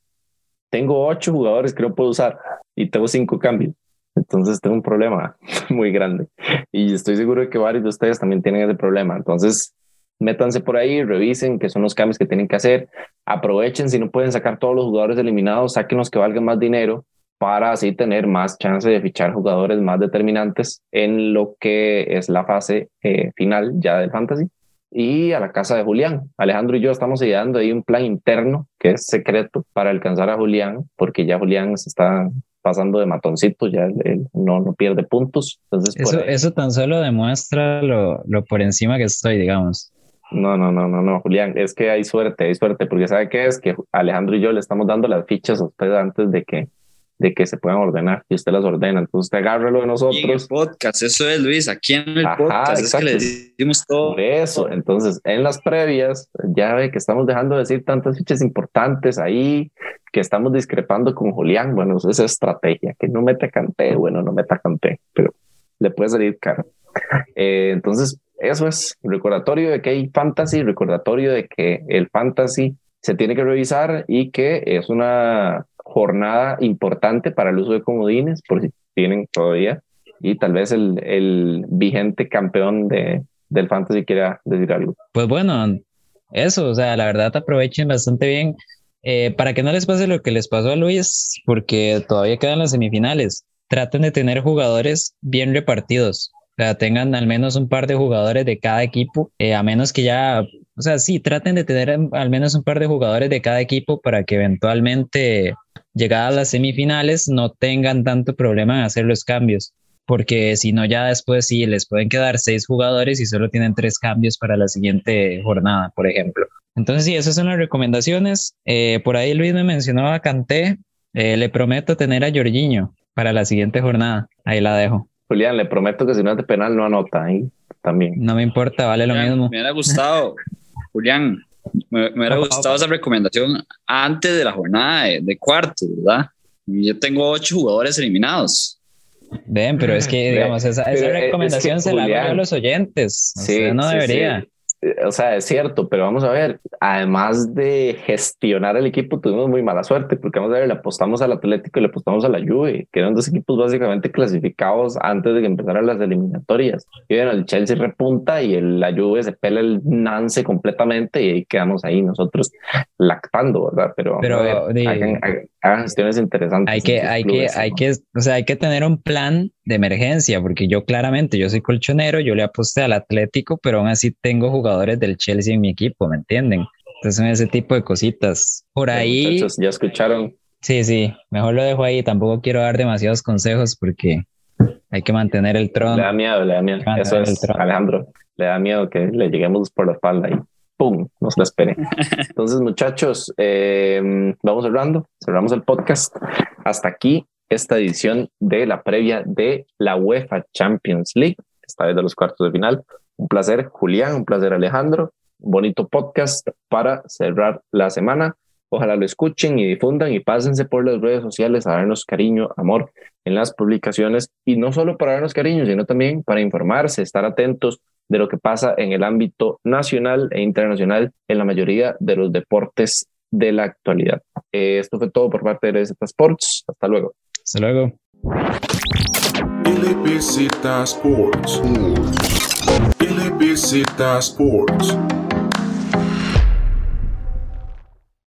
Tengo ocho jugadores que no puedo usar y tengo cinco cambios. Entonces tengo un problema [laughs] muy grande. Y estoy seguro de que varios de ustedes también tienen ese problema. Entonces, métanse por ahí, revisen qué son los cambios que tienen que hacer, aprovechen si no pueden sacar todos los jugadores eliminados, saquen los que valgan más dinero para así tener más chance de fichar jugadores más determinantes en lo que es la fase eh, final ya del fantasy. Y a la casa de Julián. Alejandro y yo estamos ideando ahí un plan interno que es secreto para alcanzar a Julián, porque ya Julián se está pasando de matoncito, ya él, no, no pierde puntos. Entonces, Eso, por ahí- eso tan solo demuestra lo, lo por encima que estoy, digamos. No, no, no, no, no, Julián, es que hay suerte, hay suerte, porque ¿sabe qué es? Que Alejandro y yo le estamos dando las fichas a usted antes de que, de que se puedan ordenar y usted las ordena. Entonces usted agárrelo de Y en el nosotros. podcast, eso es Luis, aquí en el Ajá, podcast es que le exacto. decimos todo. Por eso, entonces en las previas ya ve que estamos dejando de decir tantas fichas importantes ahí, que estamos discrepando con Julián. Bueno, eso es estrategia, que no meta canté, bueno, no meta canté, pero le puede salir caro. Eh, entonces, eso es recordatorio de que hay fantasy, recordatorio de que el fantasy se tiene que revisar y que es una jornada importante para el uso de comodines, por si tienen todavía, y tal vez el, el vigente campeón de, del fantasy quiera decir algo. Pues bueno, eso, o sea, la verdad aprovechen bastante bien eh, para que no les pase lo que les pasó a Luis, porque todavía quedan las semifinales. Traten de tener jugadores bien repartidos. O sea, tengan al menos un par de jugadores de cada equipo, eh, a menos que ya, o sea, sí, traten de tener al menos un par de jugadores de cada equipo para que eventualmente, llegadas a las semifinales, no tengan tanto problema en hacer los cambios porque si no ya después sí les pueden quedar seis jugadores y solo tienen tres cambios para la siguiente jornada, por ejemplo. Entonces sí, esas son las recomendaciones. Eh, por ahí Luis me mencionó a Canté. Eh, le prometo tener a Jorginho para la siguiente jornada. Ahí la dejo. Julián, le prometo que si no es de penal no anota ahí también. No me importa, vale lo mismo. Me hubiera gustado, [laughs] Julián, me, hubiera gustado esa recomendación antes de la jornada de, de cuarto, ¿verdad? Yo tengo ocho jugadores eliminados. Ven, pero es que, digamos, esa, esa recomendación se la hago a los oyentes. Sí, no debería. O sea, es cierto, pero vamos a ver, además de gestionar el equipo, tuvimos muy mala suerte, porque vamos a ver, le apostamos al Atlético y le apostamos a la Juve, que eran dos equipos básicamente clasificados antes de que empezaran las eliminatorias. Y bueno, el Chelsea repunta y el, la Juve se pela el Nance completamente y ahí quedamos ahí nosotros lactando, ¿verdad? Pero, pero hagan, gestiones interesantes. Hay que, hay que, hay que, o sea, hay que tener un plan de emergencia, porque yo claramente, yo soy colchonero, yo le aposté al Atlético, pero aún así tengo jugadores del Chelsea en mi equipo, ¿me entienden? Entonces son ese tipo de cositas. Por ahí... ya escucharon. Sí, sí, mejor lo dejo ahí, tampoco quiero dar demasiados consejos porque hay que mantener el trono. Le da miedo, le da miedo. Eso es, Alejandro, le da miedo que le lleguemos por la espalda y ¡pum! Nos la espere. [laughs] Entonces, muchachos, eh, vamos cerrando, cerramos el podcast. Hasta aquí esta edición de la previa de la UEFA Champions League, esta vez de los cuartos de final. Un placer, Julián, un placer, Alejandro. Bonito podcast para cerrar la semana. Ojalá lo escuchen y difundan y pásense por las redes sociales a darnos cariño, amor en las publicaciones y no solo para darnos cariño, sino también para informarse, estar atentos de lo que pasa en el ámbito nacional e internacional en la mayoría de los deportes de la actualidad. Eh, esto fue todo por parte de Z Sports. Hasta luego. Hasta luego. LBZ Sports. LBZ Sports.